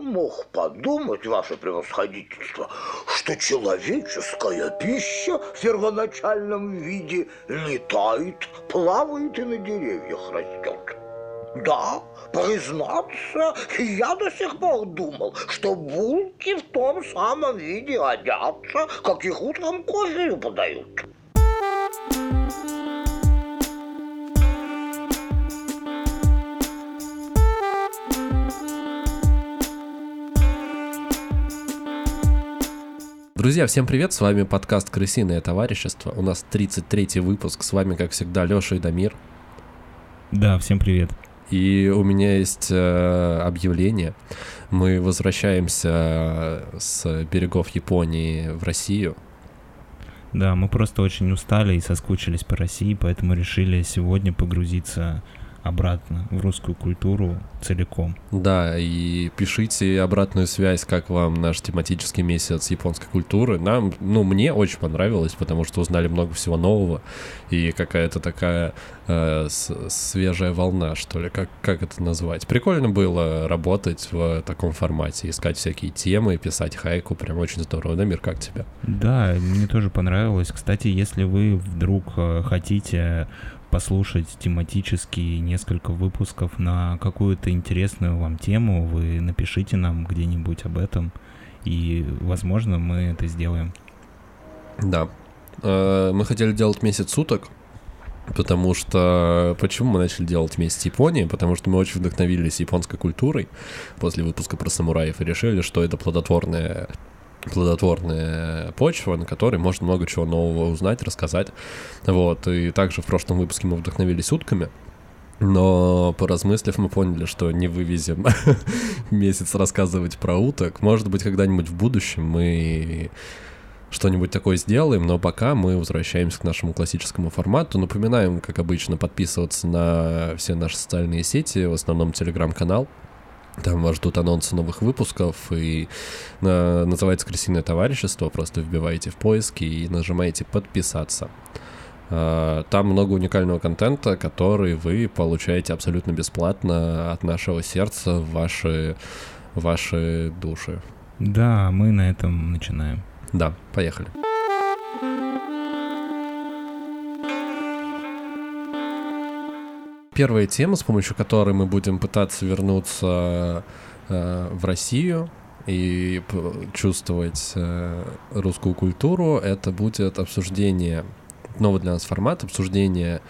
мог подумать, ваше превосходительство, что человеческая пища в первоначальном виде летает, плавает и на деревьях растет. Да, признаться, я до сих пор думал, что булки в том самом виде одятся, как их утром кофею подают. Друзья, всем привет, с вами подкаст «Крысиное товарищество». У нас 33-й выпуск, с вами, как всегда, Лёша и Дамир. Да, всем привет. И у меня есть э, объявление. Мы возвращаемся с берегов Японии в Россию. Да, мы просто очень устали и соскучились по России, поэтому решили сегодня погрузиться обратно в русскую культуру целиком. Да, и пишите обратную связь, как вам наш тематический месяц японской культуры. Нам, ну, мне очень понравилось, потому что узнали много всего нового, и какая-то такая э, свежая волна, что ли, как, как это назвать. Прикольно было работать в таком формате, искать всякие темы, писать хайку, прям очень здорово. Да, Мир, как тебе? Да, мне тоже понравилось. Кстати, если вы вдруг э, хотите послушать тематические несколько выпусков на какую-то интересную вам тему, вы напишите нам где-нибудь об этом, и, возможно, мы это сделаем. Да. Э, мы хотели делать месяц суток, потому что... Почему мы начали делать месяц Японии? Потому что мы очень вдохновились японской культурой после выпуска про самураев и решили, что это плодотворная плодотворная почва, на которой можно много чего нового узнать, рассказать. Вот, и также в прошлом выпуске мы вдохновились утками, но поразмыслив, мы поняли, что не вывезем месяц рассказывать про уток. Может быть, когда-нибудь в будущем мы что-нибудь такое сделаем, но пока мы возвращаемся к нашему классическому формату. Напоминаем, как обычно, подписываться на все наши социальные сети, в основном телеграм-канал. Там вас ждут анонсы новых выпусков, и на, называется «Крысиное товарищество». Просто вбиваете в поиски и нажимаете «Подписаться». А, там много уникального контента, который вы получаете абсолютно бесплатно от нашего сердца в ваши, ваши души. Да, мы на этом начинаем. Да, поехали. Первая тема, с помощью которой мы будем пытаться вернуться э, в Россию и чувствовать э, русскую культуру, это будет обсуждение, новый для нас формат, обсуждение,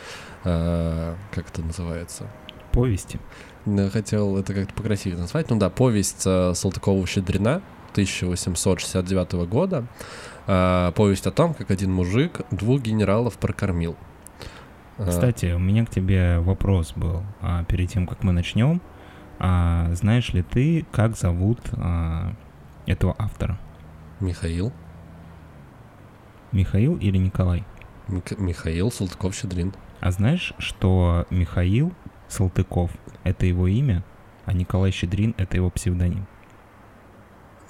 э, как это называется? Повести. Я хотел это как-то покрасивее назвать. Ну да, повесть э, Салтыкова-Щедрина 1869 года. Э, повесть о том, как один мужик двух генералов прокормил. Кстати, у меня к тебе вопрос был а, перед тем, как мы начнем. А, знаешь ли ты, как зовут а, этого автора? Михаил. Михаил или Николай? Мик- Михаил Салтыков-Щедрин. А знаешь, что Михаил Салтыков — это его имя, а Николай Щедрин — это его псевдоним?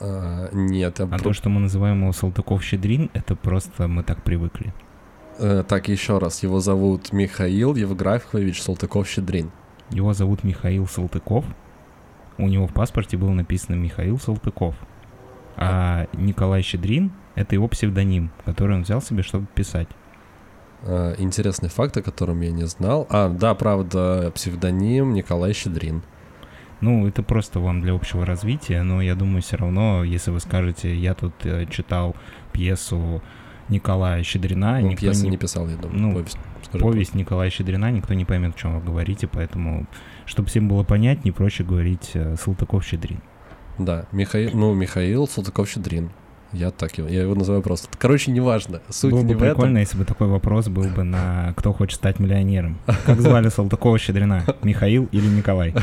А, нет. А, а то, что мы называем его Салтыков-Щедрин, это просто мы так привыкли. Э, так, еще раз. Его зовут Михаил Евграфович Салтыков-Щедрин. Его зовут Михаил Салтыков. У него в паспорте было написано Михаил Салтыков. А, Николай Щедрин — это его псевдоним, который он взял себе, чтобы писать. А, интересный факт, о котором я не знал. А, да, правда, псевдоним Николай Щедрин. Ну, это просто вам для общего развития, но я думаю, все равно, если вы скажете, я тут э, читал пьесу Николая Щедрина. Ну, никто пьесы не... не писал, я думаю. Ну, повесть, повесть Николая Щедрина, никто не поймет, о чем вы говорите, поэтому, чтобы всем было понятнее, проще говорить э, Салтыков-Щедрин. Да, Михаил, ну, Михаил Салтыков-Щедрин. Я так его, я его называю просто. Короче, неважно. Суть Было не бы прикольно, этом. если бы такой вопрос был бы на «Кто хочет стать миллионером?». Как звали Салтыкова-Щедрина? Михаил или Николай?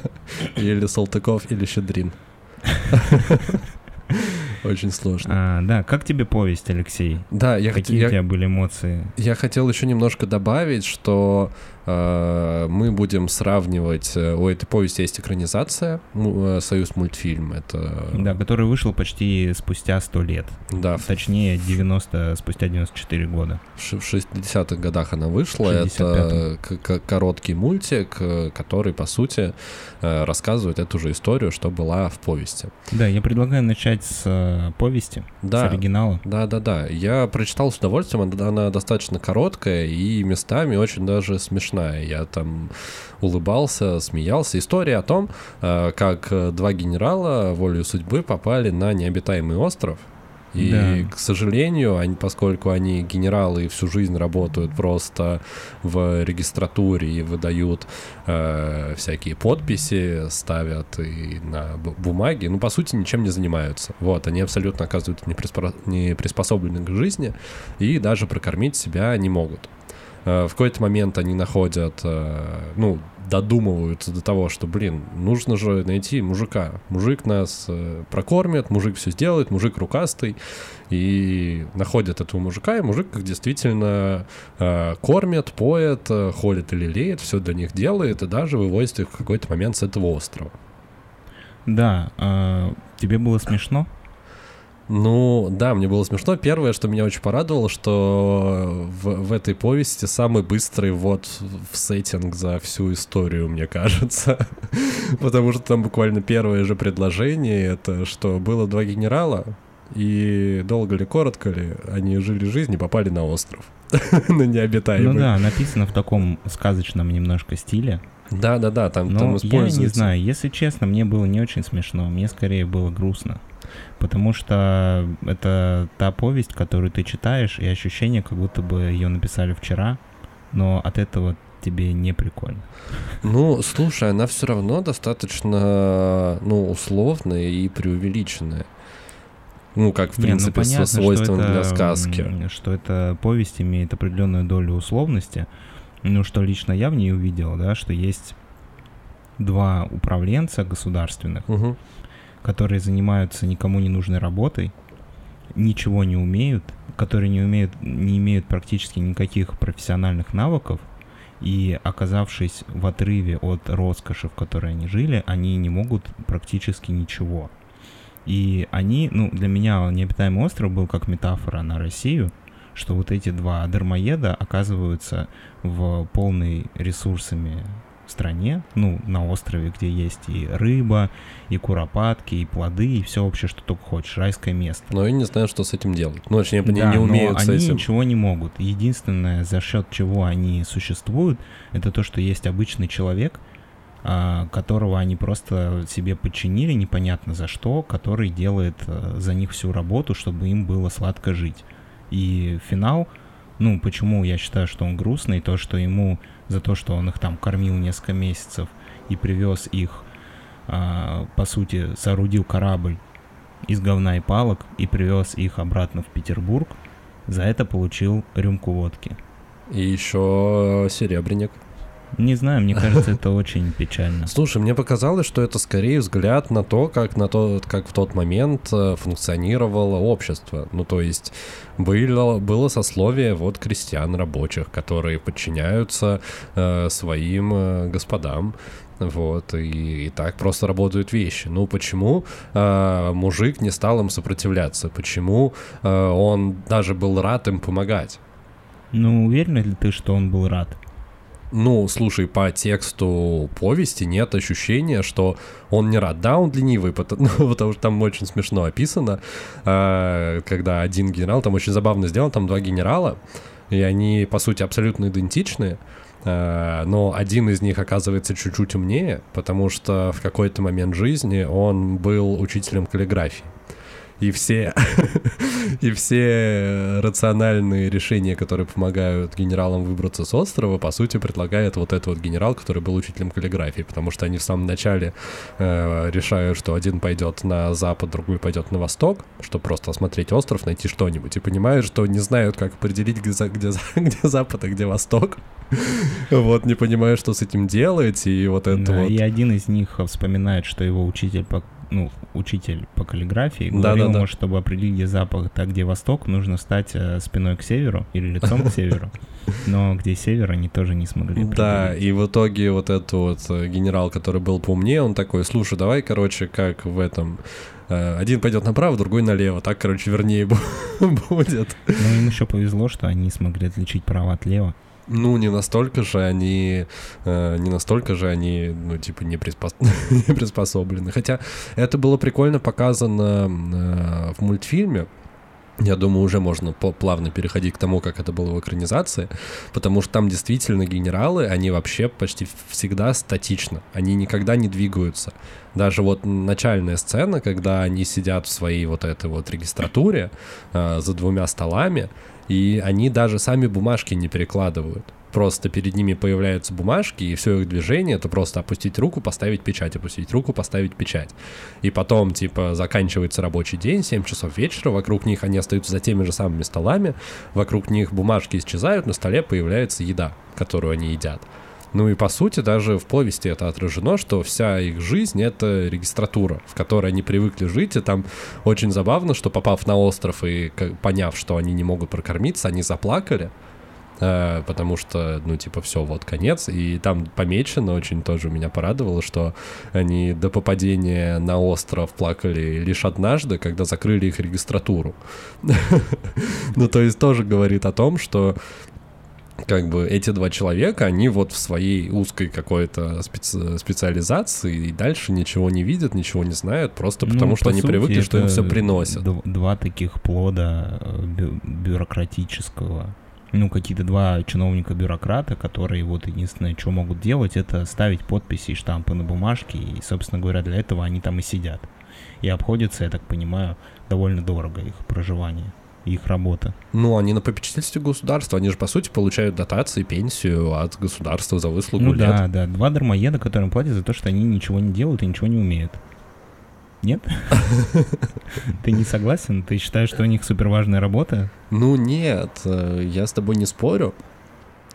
Или Салтыков, или Щедрин. Очень сложно. А, да, как тебе повесть, Алексей? Да, я Какие хот... у тебя были эмоции? Я хотел еще немножко добавить, что мы будем сравнивать... э, У этой повести есть экранизация, э, «Союз мультфильм». Это... Да, который вышел почти спустя 100 лет. Да, Точнее, 90, спустя 94 года. в 60-х годах она вышла. 65-м. Это короткий мультик, э, который, по сути, э, рассказывает эту же историю, что была в повести. Да, я предлагаю начать с э, повести, Да. с оригинала. Да, да, да. Я прочитал с удовольствием, она достаточно короткая и местами очень даже смешная. Я там улыбался, смеялся. История о том, э, как два генерала волею судьбы попали на необитаемый остров. И, Да. к сожалению, они, поскольку они генералы и всю жизнь работают просто в регистратуре и выдают э, всякие подписи, ставят и на бу- бумаге, ну, по сути, ничем не занимаются. Вот, они абсолютно оказываются не, приспро- не приспособлены к жизни и даже прокормить себя не могут. Э, В какой-то момент они находят, э, ну, додумываются до того, что, блин, нужно же найти мужика. Мужик нас э, прокормит, мужик все сделает, мужик рукастый. И находят этого мужика, и мужик их действительно э, кормит, поет, э, холит и лелеет, все для них делает, и даже вывозит их в какой-то момент с этого острова. Да, тебе было смешно? Ну, да, мне было смешно. Первое, что меня очень порадовало, что в, в этой повести самый быстрый вот в сеттинг за всю историю, мне кажется. Потому что там буквально первое же предложение, это что было два генерала, и долго ли, коротко ли, они жили жизнь и попали на остров. На необитаемый. Ну да, написано в таком сказочном немножко стиле. Да, да, да, там, там Но я используется. не знаю, если честно, мне было не очень смешно, мне скорее было грустно. Потому что это та повесть, которую ты читаешь, и ощущение, как будто бы ее написали вчера, но от этого тебе не прикольно. Ну, слушай, она все равно достаточно, ну, условная и преувеличенная. Ну, как, в Не, ну принципе, понятно, со свойством что для это, сказки. Что эта повесть имеет определенную долю условности. Ну, что лично я в ней увидел, да, что есть два управленца государственных, Мгм. Которые занимаются никому не нужной работой, ничего не умеют, которые не умеют, не имеют практически никаких профессиональных навыков, и оказавшись в отрыве от роскоши, в которой они жили, они не могут практически ничего. И они, ну, для меня необитаемый остров был как метафора на Россию, что вот эти два дармоеда оказываются в полной ресурсами стране, ну, на острове, где есть и рыба, и куропатки, и плоды, и все вообще, что только хочешь, райское место. Но я не знаю, что с этим делать. Ну, точнее, они Да, не но умеют с они этим. ничего не могут. Единственное, за счет чего они существуют, это то, что есть обычный человек, а, которого они просто себе подчинили, непонятно за что, который делает э, за них всю работу, чтобы им было сладко жить. И финал, ну, почему я считаю, что он грустный, то, что ему за то, что он их там кормил несколько месяцев и привез их, а, по сути, соорудил корабль из говна и палок и привез их обратно в Петербург, за это получил рюмку водки. И еще серебряник. Не знаю, мне кажется, это очень печально. Слушай, мне показалось, что это скорее взгляд на то, как, на то, как в тот момент э, функционировало общество. Ну, то есть было, было сословие вот крестьян рабочих, которые подчиняются э, своим э, господам. Вот, и, и так просто работают вещи. Ну, почему э, мужик не стал им сопротивляться? Почему э, он даже был рад им помогать? Ну, уверен ли ты, что он был рад? Ну, слушай, по тексту повести нет ощущения, что он не рад. Да, он ленивый, потому, ну, потому что там очень смешно описано, э, когда один генерал, там очень забавно сделан, там два генерала, и они, по сути, абсолютно идентичны, э, но один из них оказывается чуть-чуть умнее, потому что в какой-то момент жизни он был учителем каллиграфии. И все, и все рациональные решения, которые помогают генералам выбраться с острова, по сути, предлагает вот этот вот генерал, который был учителем каллиграфии, потому что они в самом начале э, решают, что один пойдет на запад, другой пойдет на восток, чтобы просто осмотреть остров, найти что-нибудь, и понимают, что не знают, как определить, где, где, где запад, а где восток. Вот, не понимают, что с этим делать, и вот это Да, вот... И один из них вспоминает, что его учитель по ну, учитель по каллиграфии, Да, говорил да, да. ему, чтобы определить, где запах, так где восток, нужно стать э, спиной к северу или лицом к северу. Но где север, они тоже не смогли Да, и в итоге вот этот вот э, генерал, который был поумнее, он такой, слушай, давай, короче, как в этом... э, Один пойдет направо, другой налево. Так, короче, вернее бу- будет. Но им еще повезло, что они смогли отличить право от лева. Ну, не настолько же они, э, не настолько же они, ну, типа, не, приспос- не приспособлены. Хотя это было прикольно показано э, в мультфильме. Я думаю, уже можно плавно переходить к тому, как это было в экранизации, потому что там действительно генералы, они вообще почти всегда статично, они никогда не двигаются. Даже вот начальная сцена, когда они сидят в своей вот этой вот регистратуре э, за двумя столами, и они даже сами бумажки не перекладывают. Просто перед ними появляются бумажки, и все их движение это просто опустить руку, поставить печать, опустить руку, поставить печать. И потом, типа, заканчивается рабочий день, 7 часов вечера, вокруг них они остаются за теми же самыми столами, вокруг них бумажки исчезают, на столе появляется еда, которую они едят. Ну и по сути даже в повести это отражено, что вся их жизнь это регистратура, в которой они привыкли жить, и там очень забавно, что попав на остров и поняв, что они не могут прокормиться, они заплакали, э, потому что, ну, типа, все, вот конец. И там помечено, очень тоже меня порадовало, что они до попадения на остров плакали лишь однажды, когда закрыли их регистратуру. Ну, то есть тоже говорит о том, что как бы эти два человека, они вот в своей узкой какой-то специ- специализации и дальше ничего не видят, ничего не знают, просто Ну, потому что по они сути, привыкли, что им все приносят. Два таких плода э, бю- бюрократического. Ну, какие-то два чиновника-бюрократа, которые вот единственное, что могут делать, это ставить подписи и штампы на бумажке, и, собственно говоря, для этого они там и сидят. И обходится, я так понимаю, довольно дорого их проживание, их работа. Ну, они на попечительстве государства, они же, по сути, получают дотации, пенсию от государства за выслугу Ну лет. да, да, два дармоеда, которым платят за то, что они ничего не делают и ничего не умеют. Нет? Ты не согласен? Ты считаешь, что у них супер важная работа? Ну нет, э, я с тобой не спорю.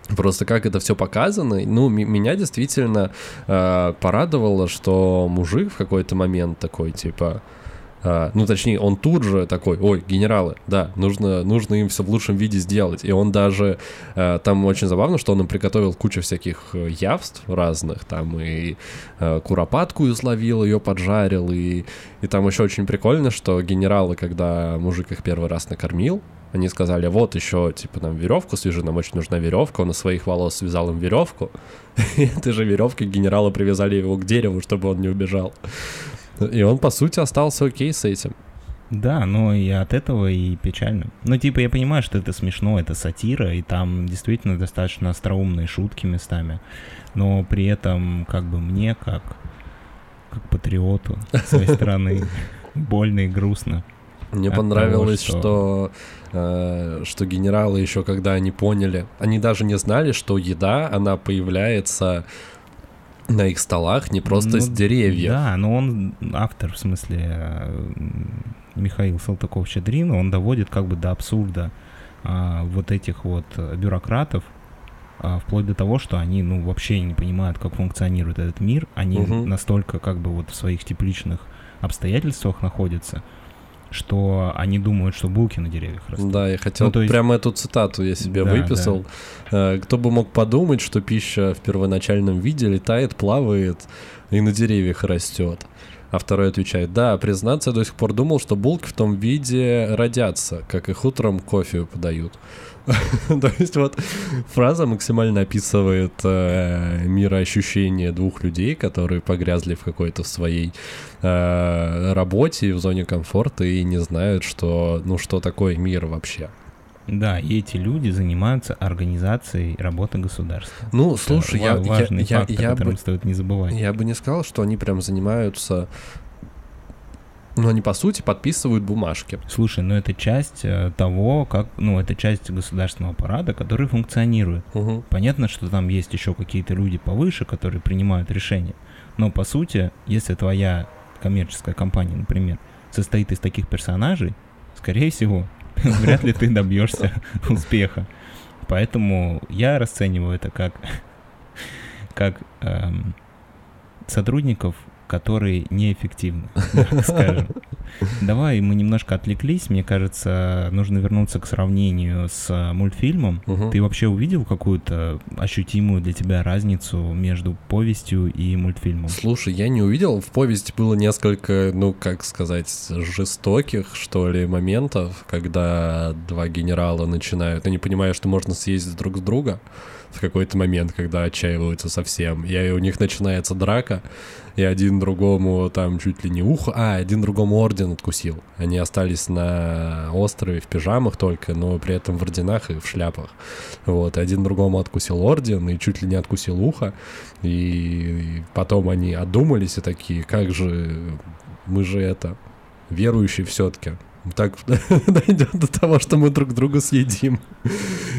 Просто как это все показано, ну, меня действительно э, порадовало, что мужик в какой-то момент такой, типа, э, ну, точнее, он тут же такой, ой, генералы, да, нужно, нужно им все в лучшем виде сделать. И он даже, э, там очень забавно, что он им приготовил кучу всяких э, явств разных, там и э, куропатку изловил, ее поджарил, и, и там еще очень прикольно, что генералы, когда мужик их первый раз накормил, они сказали, вот еще, типа, нам веревку свяжи, нам очень нужна веревка. Он из своих волос связал им веревку. И этой же веревкой генерала привязали его к дереву, чтобы он не убежал. И он, по сути, остался окей с этим. Да, но и от этого и печально. Ну, типа, я понимаю, что это смешно, это сатира, и там действительно достаточно остроумные шутки местами. Но при этом, как бы мне, как, как патриоту своей страны, больно и грустно. Мне От понравилось, того, что, э, что генералы еще, когда они поняли, они даже не знали, что еда, она появляется на их столах не просто Ну, с деревьев. Да, но он автор, в смысле, э, Михаил Салтыков-Щедрин, он доводит как бы до абсурда а, вот этих вот бюрократов, а, вплоть до того, что они, ну, вообще не понимают, как функционирует этот мир, они Мгм. настолько как бы вот в своих тепличных обстоятельствах находятся, что они думают, что булки на деревьях растут. Да, я хотел Ну, то есть- прямо эту цитату я себе Да, выписал. Э, Кто бы мог подумать, что пища в первоначальном виде летает, плавает и на деревьях растет. А второй отвечает, да, признаться, я до сих пор думал, что булки в том виде родятся, как их утром кофе подают. То есть вот фраза максимально описывает э, мироощущение двух людей, которые погрязли в какой-то своей э, работе в зоне комфорта и не знают, что, ну, что такое мир вообще. Да, и эти люди занимаются организацией работы государства. Ну, Это слушай, я, ва- я, важный я, факт, о я котором бы, стоит не забывать. я бы не сказал, что они прям занимаются... Ну, они, по сути, подписывают бумажки. Слушай, ну это часть э, того, как, ну это часть государственного аппарата, который функционирует. Мгм. Понятно, что там есть еще какие-то люди повыше, которые принимают решения. Но по сути, если твоя коммерческая компания, например, состоит из таких персонажей, скорее всего, вряд ли ты добьешься успеха. Поэтому я расцениваю это как, как эм, сотрудников которые неэффективны, скажем. Давай, мы немножко отвлеклись. Мне кажется, нужно вернуться к сравнению с э, мультфильмом. Мгм. Ты вообще увидел какую-то ощутимую для тебя разницу между повестью и мультфильмом? Слушай, я не увидел. В повести было несколько, ну, как сказать, жестоких, что ли, моментов, когда два генерала начинают, они понимают, что можно съездить друг с друга в какой-то момент, когда отчаиваются совсем. И у них начинается драка, и один другому там чуть ли не ухо... А, один другому орден откусил. Они остались на острове в пижамах только, но при этом в орденах и в шляпах. Вот, и один другому откусил орден и чуть ли не откусил ухо. И потом они одумались и такие, как же, мы же это, верующие все-таки. Так дойдет до того, что мы друг друга съедим.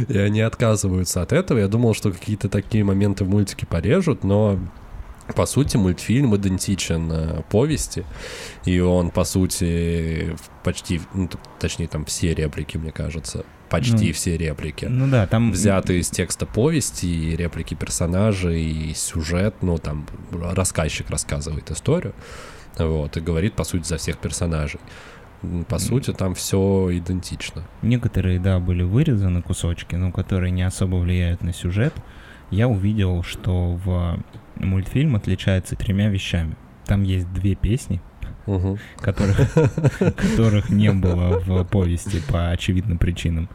И они отказываются от этого. Я думал, что какие-то такие моменты в мультике порежут, но по сути, мультфильм идентичен э, повести, и он, по сути, почти, ну, точнее, там все реплики, мне кажется, почти Ну, все реплики Ну да, там... взяты из текста повести, и реплики персонажей, и сюжет, ну, там, рассказчик рассказывает историю, вот, и говорит, по сути, за всех персонажей. По сути, там все идентично. Некоторые, да, были вырезаны кусочки, но которые не особо влияют на сюжет. Я увидел, что в мультфильм отличается тремя вещами. Там есть две песни, которых, которых не было в повести по очевидным причинам.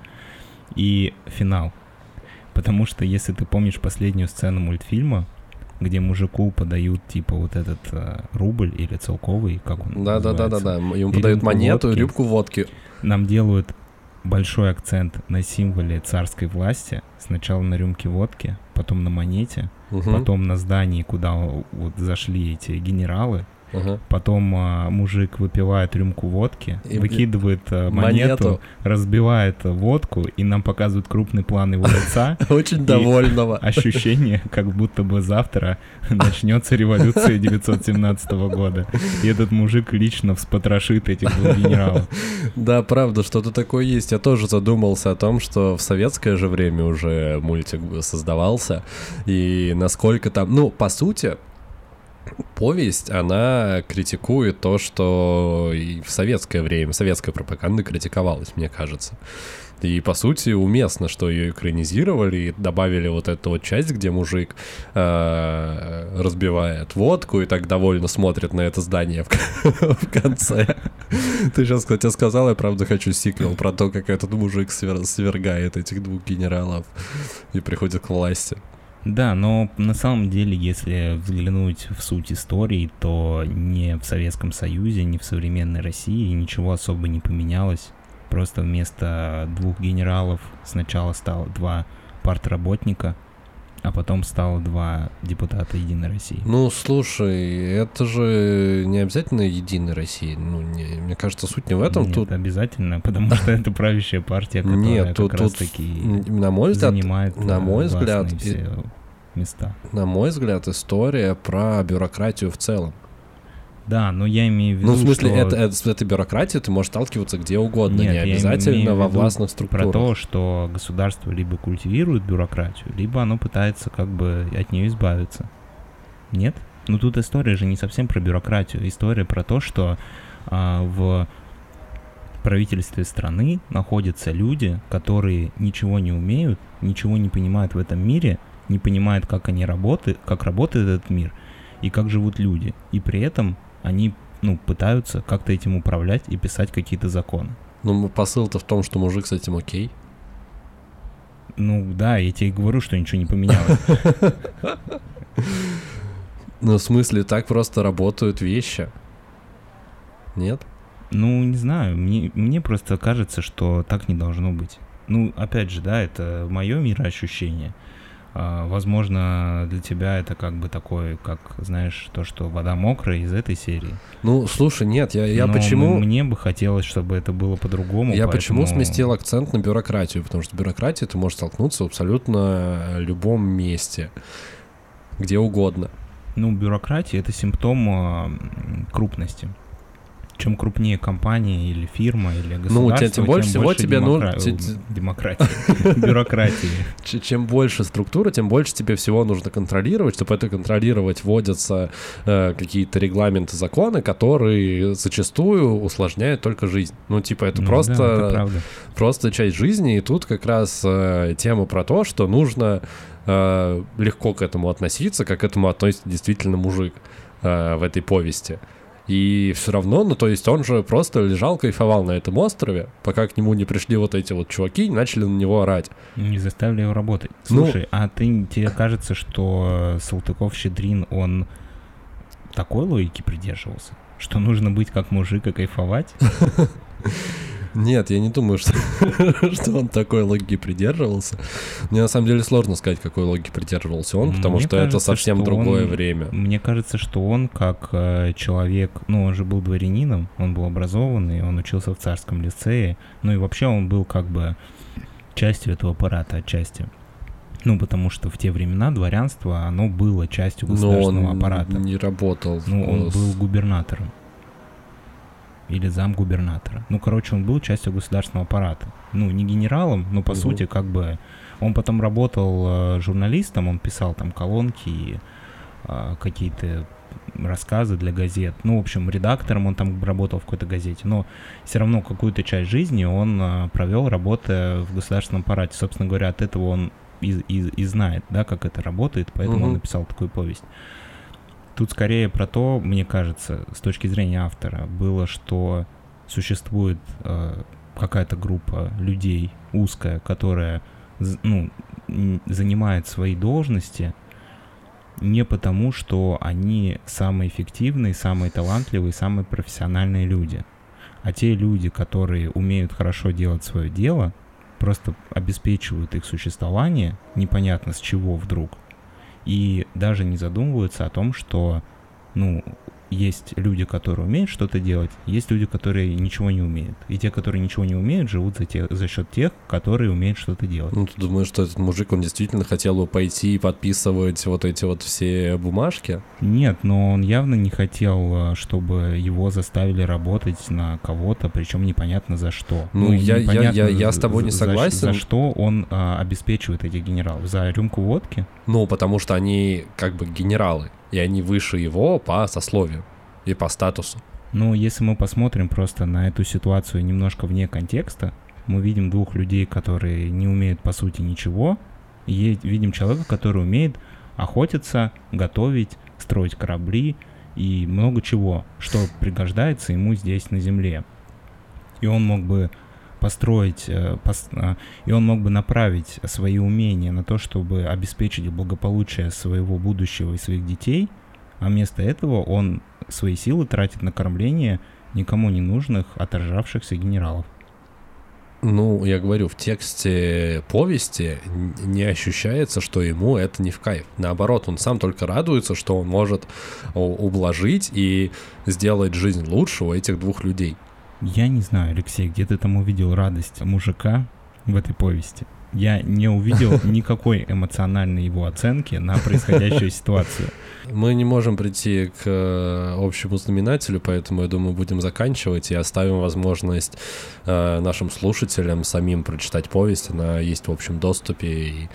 И финал. Потому что, если ты помнишь последнюю сцену мультфильма, где мужику подают, типа, вот этот э, рубль или целковый, как он Да-да-да-да-да. называется, Ему И подают рюмку монету, водки. рюмку водки. нам делают большой акцент на символе царской власти. Сначала на рюмке водки, потом на монете, Мгм. потом на здании, куда вот зашли эти генералы. Ага. Потом а, мужик выпивает рюмку водки, И- выкидывает а, Монету. монету, разбивает водку, и нам показывают крупный план его лица. Очень довольного. Ощущение, как будто бы завтра начнется революция 917 года. И этот мужик лично вспотрошит этих двух генералов. Да, правда, что-то такое есть. Я тоже задумался о том, что в советское же время уже мультик создавался, и насколько там... Ну, по сути, повесть, она критикует то, что и в советское время, советская пропаганда критиковалась, мне кажется. И, по сути, уместно, что ее экранизировали и добавили вот эту вот часть, где мужик э, разбивает водку и так довольно смотрит на это здание в, в конце. Ты сейчас, кстати, сказал, я правда хочу сиквел про то, как этот мужик свер- свергает этих двух генералов и приходит к власти. Да, но на самом деле, если взглянуть в суть истории, то ни в Советском Союзе, ни в современной России ничего особо не поменялось. Просто вместо двух генералов сначала стало два партработника, а потом стало два депутата Единой России. Ну, слушай, это же не обязательно Единой России. Ну, не- мне кажется, суть не в этом. Нет, тут обязательно, потому что это правящая партия, которая нет, тут, как раз тут, таки м, на мой взгляд, занимает на э, мой взгляд, все места. на мой взгляд, история про бюрократию в целом. Да, но я имею в виду, Ну, в смысле, что это, это- с этой бюрократией ты можешь сталкиваться где угодно, Нет, не обязательно во властных про структурах. то, что государство либо культивирует бюрократию, либо оно пытается как бы от нее избавиться. Нет? Ну тут история же не совсем про бюрократию. История про то, что а, в правительстве страны находятся люди, которые ничего не умеют, ничего не понимают в этом мире, не понимают, как они работают, как работает этот мир и как живут люди. И при этом они ну, пытаются как-то этим управлять и писать какие-то законы. Ну, посыл-то в том, что мужик с этим окей. Ну да, я тебе говорю, что ничего не поменялось. Ну, в смысле, так просто работают вещи. Нет? Ну, не знаю, мне, мне просто кажется, что так не должно быть. Ну, опять же, да, это мое мироощущение. А, возможно, для тебя это как бы такое, как, знаешь, то, что вода мокрая из этой серии. Ну, слушай, нет, я, я Но почему... Мне бы хотелось, чтобы это было по-другому. Я почему поэтому- сместил акцент на бюрократию? Потому что бюрократия ты можешь столкнуться в абсолютно любом месте, где угодно. Ну, бюрократия — это симптом а, крупности. Чем крупнее компания или фирма или государство, Ну, тем, тем больше всего тебе демокра... нужно... демократии, бюрократии. Чем больше структура, тем больше тебе всего нужно контролировать. Чтобы это контролировать, вводятся э, какие-то регламенты, законы, которые зачастую усложняют только жизнь. Ну, типа, это Ну просто, да, это правда. просто часть жизни. И тут как раз э, тема про то, что нужно э, легко к этому относиться, как к этому относится действительно мужик э, в этой повести. И все равно, ну то есть он же просто лежал, кайфовал на этом острове, пока к нему не пришли вот эти вот чуваки и начали на него орать. Не заставили его работать. Ну- Слушай, а ты тебе кажется, что Салтыков-Щедрин, он такой логики придерживался? Что нужно быть как мужик и кайфовать? Нет, я не думаю, что, что он такой логики придерживался. Мне на самом деле сложно сказать, какой логики придерживался он, потому Мне что это кажется, совсем что другое он- время. Мне кажется, что он как э, человек, ну, он же был дворянином, он был образованный, он учился в царском лицее, ну и вообще он был как бы частью этого аппарата отчасти. Ну, потому что в те времена дворянство, оно было частью Но государственного он аппарата. не работал. Ну, он был губернатором. Или замгубернатора. Ну, короче, он был частью государственного аппарата. Ну, не генералом, но по Мгм. сути, как бы. Он потом работал э, журналистом, он писал там колонки и э, какие-то рассказы для газет. Ну, в общем, редактором он там работал в какой-то газете. Но все равно какую-то часть жизни он э, провел, работая в государственном аппарате. Собственно говоря, от этого он и, и- и знает, да, как это работает, поэтому он Мгм. написал такую повесть. Тут скорее про то, мне кажется, с точки зрения автора, было, что существует э, какая-то группа людей узкая, которая ну, занимает свои должности не потому, что они самые эффективные, самые талантливые, самые профессиональные люди, а те люди, которые умеют хорошо делать свое дело, просто обеспечивают их существование, непонятно с чего вдруг, и даже не задумываются о том, что, ну, есть люди, которые умеют что-то делать, есть люди, которые ничего не умеют. И те, которые ничего не умеют, живут за, те, за счет тех, которые умеют что-то делать. Ну, ты думаешь, что этот мужик, он действительно хотел бы пойти и подписывать вот эти вот все бумажки? Нет, но он явно не хотел, э, чтобы его заставили работать на кого-то, причем непонятно за что. Ну, я- я- непонятно, я- я с тобой не за- за- согласен. За, что он а, обеспечивает этих генералов? За рюмку водки? Ну, потому что они как бы генералы, и они выше его по сословию и по статусу. Ну, если мы посмотрим просто на эту ситуацию немножко вне контекста, мы видим двух людей, которые не умеют по сути ничего, и видим человека, который умеет охотиться, готовить, строить корабли и много чего, что пригождается ему здесь на Земле. И он мог бы построить, э, а, и он мог бы направить свои умения на то, чтобы обеспечить благополучие своего будущего и своих детей, а вместо этого он свои силы тратит на кормление никому не нужных отражавшихся генералов. Ну, я говорю, в тексте повести не ощущается, что ему это не в кайф. Наоборот, он сам только радуется, что он может ублажить и сделать жизнь лучше у этих двух людей. Я не знаю, Алексей, где ты там увидел радость мужика в этой повести? Я не увидел никакой эмоциональной его оценки на происходящую ситуацию. Мы не можем прийти к э, общему знаменателю, поэтому, я думаю, будем заканчивать и оставим возможность э, нашим слушателям самим прочитать повесть. Она есть в общем доступе и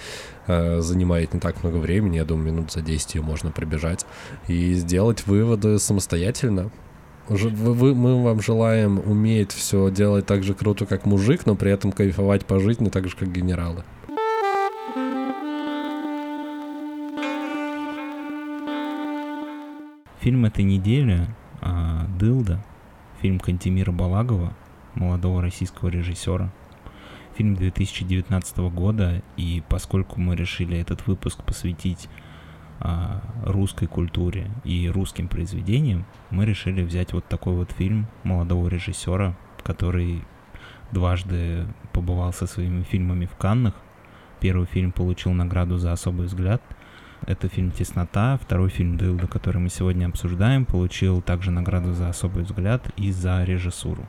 э, занимает не так много времени. Я думаю, минут за 10 ее можно пробежать и сделать выводы самостоятельно. Уже вы- вы- мы вам желаем уметь все делать так же круто, как мужик, но при этом кайфовать по жизни так же, как генералы. Фильм этой недели а, «Дылда», фильм Кантемира Балагова, молодого российского режиссера. Фильм 2019 года, и поскольку мы решили этот выпуск посвятить а, русской культуре и русским произведениям, мы решили взять вот такой вот фильм молодого режиссера, который дважды побывал со своими фильмами в Каннах. Первый фильм получил награду за особый взгляд. Это фильм «Теснота». Второй фильм «Дылда», который мы сегодня обсуждаем, получил также награду за особый взгляд и за режиссуру.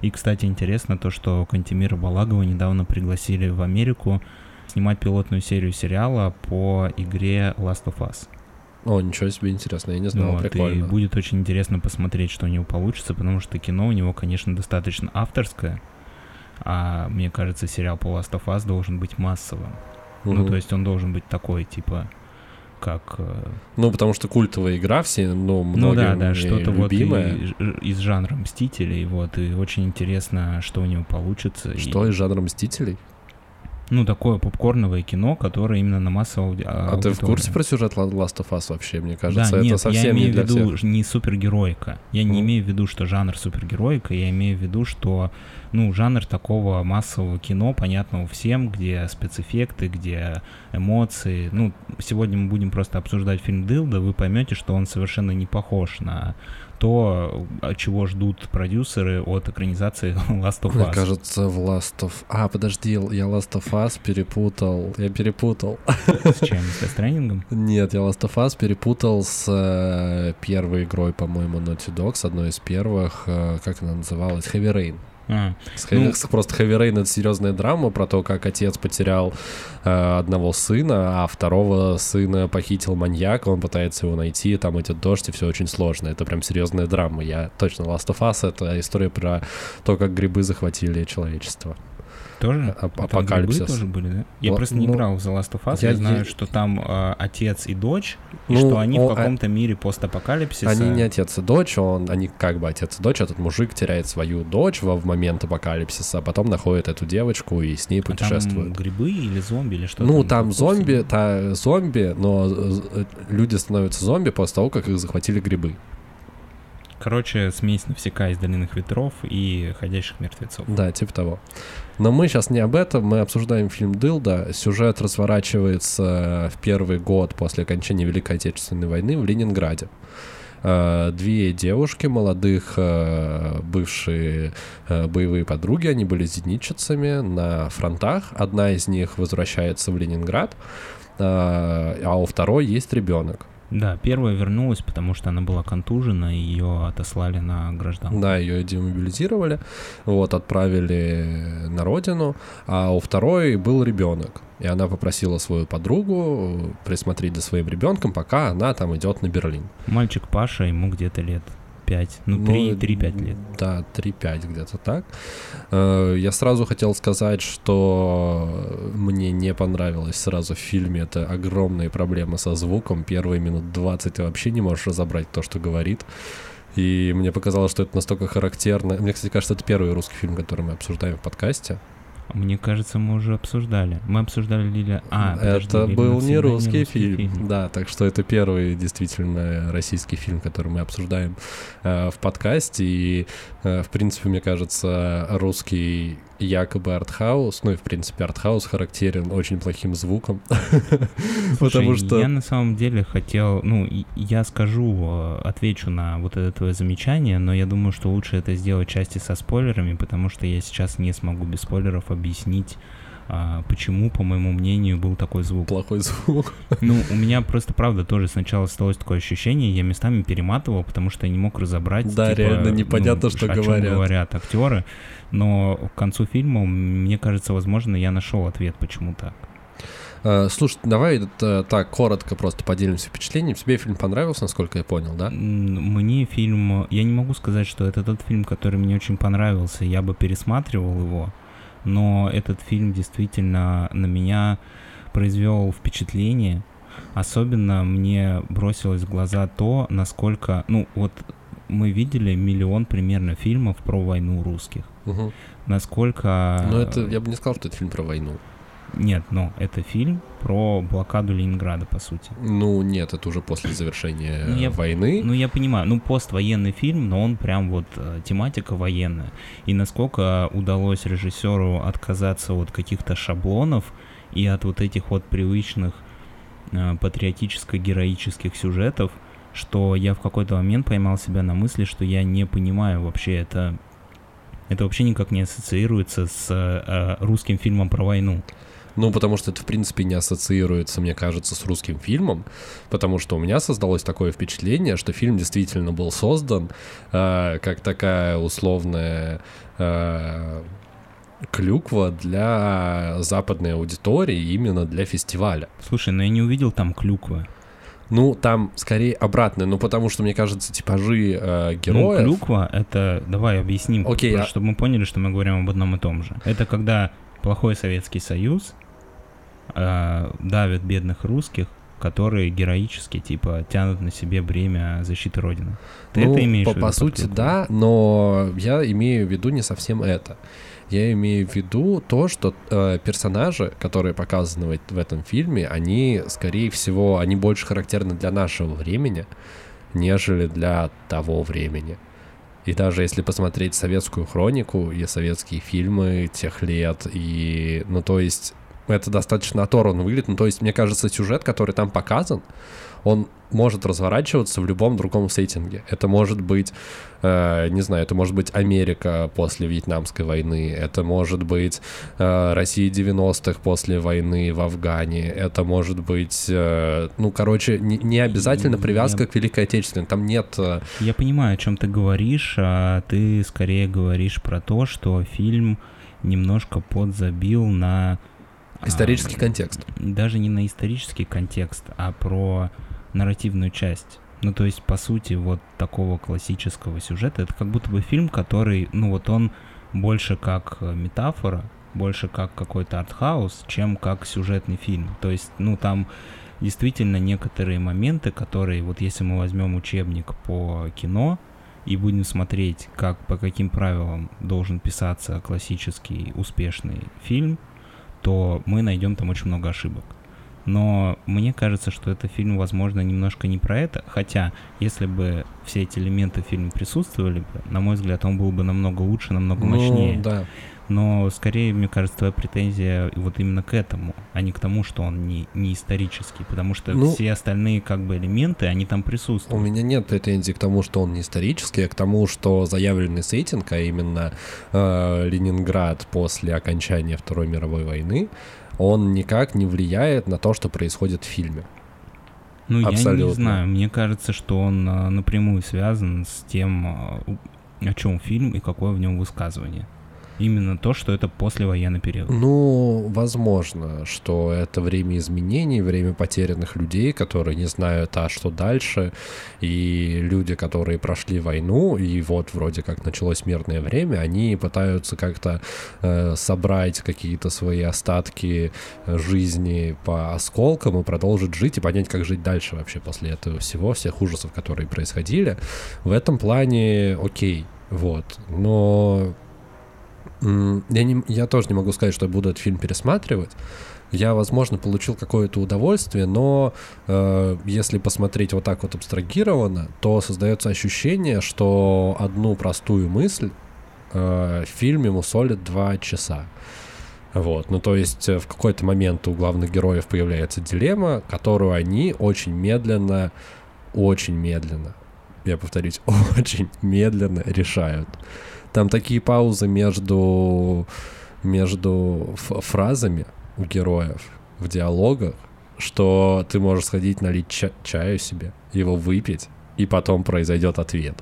И, кстати, интересно то, что Кантемира Балагова недавно пригласили в Америку снимать пилотную серию сериала по игре Last of Us. О, ничего себе, интересно, я не знал, Вот, и прикольно. будет очень интересно посмотреть, что у него получится, потому что кино у него, конечно, достаточно авторское, а мне кажется, сериал по Last of Us должен быть массовым. Ну, Мгм. то есть он должен быть такой, типа, как... э, Ну, потому что культовая игра, все, ну, Ну да, да, и что-то вот и- из жанра Мстителей, вот, и очень интересно, что у него получится. и- Что из жанра Мстителей? Ну, такое попкорновое кино, которое именно на массовую ауди- А ты в курсе про сюжет La- Last of Us вообще? Мне кажется, да, это нет, я совсем имею не для в виду всех. не супергеройка. Я не Мгм. имею в виду, что жанр супергеройка, я имею в виду, что, ну, жанр такого массового кино, понятного всем, где спецэффекты, где эмоции. Ну, сегодня мы будем просто обсуждать фильм Дылда, вы поймете, что он совершенно не похож на то, от чего ждут продюсеры от экранизации Last of Мне Us. кажется, в Last of... А, подожди, я Last of Us перепутал. Я перепутал. С чем? С Death Stranding? Нет, я Last of Us перепутал с э, первой игрой, по-моему, Naughty Dog, с одной из первых, э, как она называлась, Heavy Rain. А, Ну- Просто Heavy Rain — это серьезная драма про то, как отец потерял э, одного сына, а второго сына похитил маньяк, он пытается его найти, там идет дождь, и все очень сложно. Это прям серьезная драма. Я точно Last of Us — это история про то, как грибы захватили человечество. Тоже? А- А там апокалипсис. тоже были, да? Я Л- просто не ну, играл в The Last of Us. я Я, знаю, е- что там э, отец и дочь, и Ну, что они о, в а- каком-то мире постапокалипсиса. Они не отец и дочь, он, они как бы отец и дочь. Этот мужик теряет свою дочь во, в момент апокалипсиса, а потом находит эту девочку и с ней А там путешествует. грибы или зомби или что Ну, там курсе? зомби, та, зомби, но э, люди становятся зомби после того, как их захватили грибы. Короче, смесь навсека из Долинных ветров и Ходящих мертвецов. Да, типа того. Но мы сейчас не об этом, мы обсуждаем фильм «Дылда». Сюжет разворачивается в первый год после окончания Великой Отечественной войны в Ленинграде. Э, Две девушки молодых, э, бывшие э, боевые подруги, они были зенитчицами на фронтах. Одна из них возвращается в Ленинград, а у второй есть ребенок. Да, первая вернулась, потому что она была контужена, и ее отослали на гражданку. Да, ее демобилизировали, вот, отправили на родину, а у второй был ребенок. И она попросила свою подругу присмотреть за своим ребенком, пока она там идет на Берлин. Мальчик Паша, ему где-то лет 5, ну 3-5 лет. Да, 3-5 где-то так. Э, Я сразу хотел сказать, что мне не понравилось сразу в фильме. Это огромные проблемы со звуком. Первые минут 20 ты вообще не можешь разобрать то, что говорит. И мне показалось, что это настолько характерно. Мне, кстати, кажется, это первый русский фильм, который мы обсуждаем в подкасте. Мне кажется, мы уже обсуждали. Мы обсуждали Лиля... А, подожди, это «Лиля был не навсегда» русский, фильм. Да, так что это первый действительно российский фильм, который мы обсуждаем э, в подкасте. И, э, в принципе, мне кажется, русский якобы артхаус, ну и, в принципе, артхаус характерен очень плохим звуком. Потому что... я на самом деле хотел, ну, я скажу, э, отвечу на вот это твое замечание, но я думаю, что лучше это сделать части со спойлерами, потому что я сейчас не смогу без спойлеров объяснить, а, почему, по моему мнению, был такой звук. Плохой звук. Ну, у меня просто, правда, тоже сначала осталось такое ощущение, я местами перематывал, потому что я не мог разобрать, Да, типа, реально непонятно, ну, что о говорят. говорят актеры, но к концу фильма, мне кажется, возможно, я нашел ответ, почему так. Э, Слушай, давай э, так коротко просто поделимся впечатлением. Тебе фильм понравился, насколько я понял, да? Мне фильм... Я не могу сказать, что это тот фильм, который мне очень понравился. Я бы пересматривал его, но этот фильм действительно на меня произвел впечатление. Особенно мне бросилось в глаза то, насколько... Ну, вот мы видели миллион примерно фильмов про войну русских. Мгм. Насколько... Но это, я бы не сказал, что это фильм про войну. Нет, но это фильм про блокаду Ленинграда, по сути. Ну, нет, это уже после завершения Ну, я- войны. Ну, я понимаю, ну, поствоенный фильм, но он прям вот э, тематика военная. И насколько удалось режиссеру отказаться от каких-то шаблонов и от вот этих вот привычных э, патриотическо-героических сюжетов, что я в какой-то момент поймал себя на мысли, что я не понимаю вообще это... Это вообще никак не ассоциируется с э, русским фильмом про войну. Ну, потому что это, в принципе, не ассоциируется, мне кажется, с русским фильмом, потому что у меня создалось такое впечатление, что фильм действительно был создан э, как такая условная э, клюква для западной аудитории, именно для фестиваля. Слушай, ну я не увидел там клюквы. Ну, там скорее обратно, ну, потому что, мне кажется, типажи э, Ну, героев... клюква — это... Давай объясним, Окей, просто а- чтобы мы поняли, что мы говорим об одном и том же. Это когда плохой Советский Союз э, давит бедных русских, которые героически, типа, тянут на себе бремя защиты Родины. Ты ну, это имеешь по, в виду? по сути, да, но я имею в виду не совсем это. Я имею в виду то, что э, персонажи, которые показаны в, в этом фильме, они, скорее всего, они больше характерны для нашего времени, нежели для того времени. И даже если посмотреть советскую хронику и советские фильмы тех лет, и, ну, то есть, это достаточно оторванно выглядит. Ну, то есть, мне кажется, сюжет, который там показан, он может разворачиваться в любом другом сеттинге. Это может быть, э, не знаю, это может быть Америка после Вьетнамской войны, это может быть э, Россия 90-х после войны в Афгане, это может быть, э, ну, короче, не, не обязательно Я- привязка к Великой Отечественной. Там нет... э, Я понимаю, о чем ты говоришь, а ты скорее говоришь про то, что фильм немножко подзабил на... а, исторический контекст. даже не на исторический контекст, а про нарративную часть. Ну, то есть, по сути, вот такого классического сюжета, это как будто бы фильм, который, ну, вот он больше как э, метафора, больше как какой-то артхаус, чем как сюжетный фильм. То есть, ну, там действительно некоторые моменты, которые, вот если мы возьмем учебник по кино и будем смотреть, как по каким правилам должен писаться классический успешный фильм, то мы найдем там очень много ошибок. Но мне кажется, что это фильм, возможно, немножко не про это. Хотя, если бы все эти элементы в фильме присутствовали на мой взгляд, он был бы намного лучше, намного мощнее. Ну, да. Но скорее, мне кажется, твоя претензия вот именно к этому, а не к тому, что он не, не исторический. Потому что Ну, все остальные как бы элементы, они там У присутствуют. меня нет претензий к тому, что он не исторический, а к тому, что заявленный сеттинг, а именно э, Ленинград после окончания Второй мировой войны, он никак не влияет на то, что происходит в фильме. Ну, я абсолютно. не знаю. Мне кажется, что он а, напрямую связан с тем, у- о чем фильм и какое в нем высказывание. Именно то, что это послевоенный период. Ну, возможно, что это время изменений, время потерянных людей, которые не знают, а что дальше, и люди, которые прошли войну, и вот вроде как началось мирное время, они пытаются как-то э, собрать какие-то свои остатки э, жизни по осколкам и продолжить жить и понять, как жить дальше вообще после этого всего, всех ужасов, которые происходили. В этом плане окей, вот, но Я, не, я тоже не могу сказать, что я буду этот фильм пересматривать. Я, возможно, получил какое-то удовольствие, но э, если посмотреть вот так вот абстрагированно, то создается ощущение, что одну простую мысль э, в фильме мусолит два часа. Вот, ну то есть э, в какой-то момент у главных героев появляется дилемма, которую они очень медленно, очень медленно, я повторюсь, очень медленно решают. Там такие паузы между, между фразами у героев в диалогах, что ты можешь сходить налить ча- чаю себе, его выпить, и потом произойдет ответ.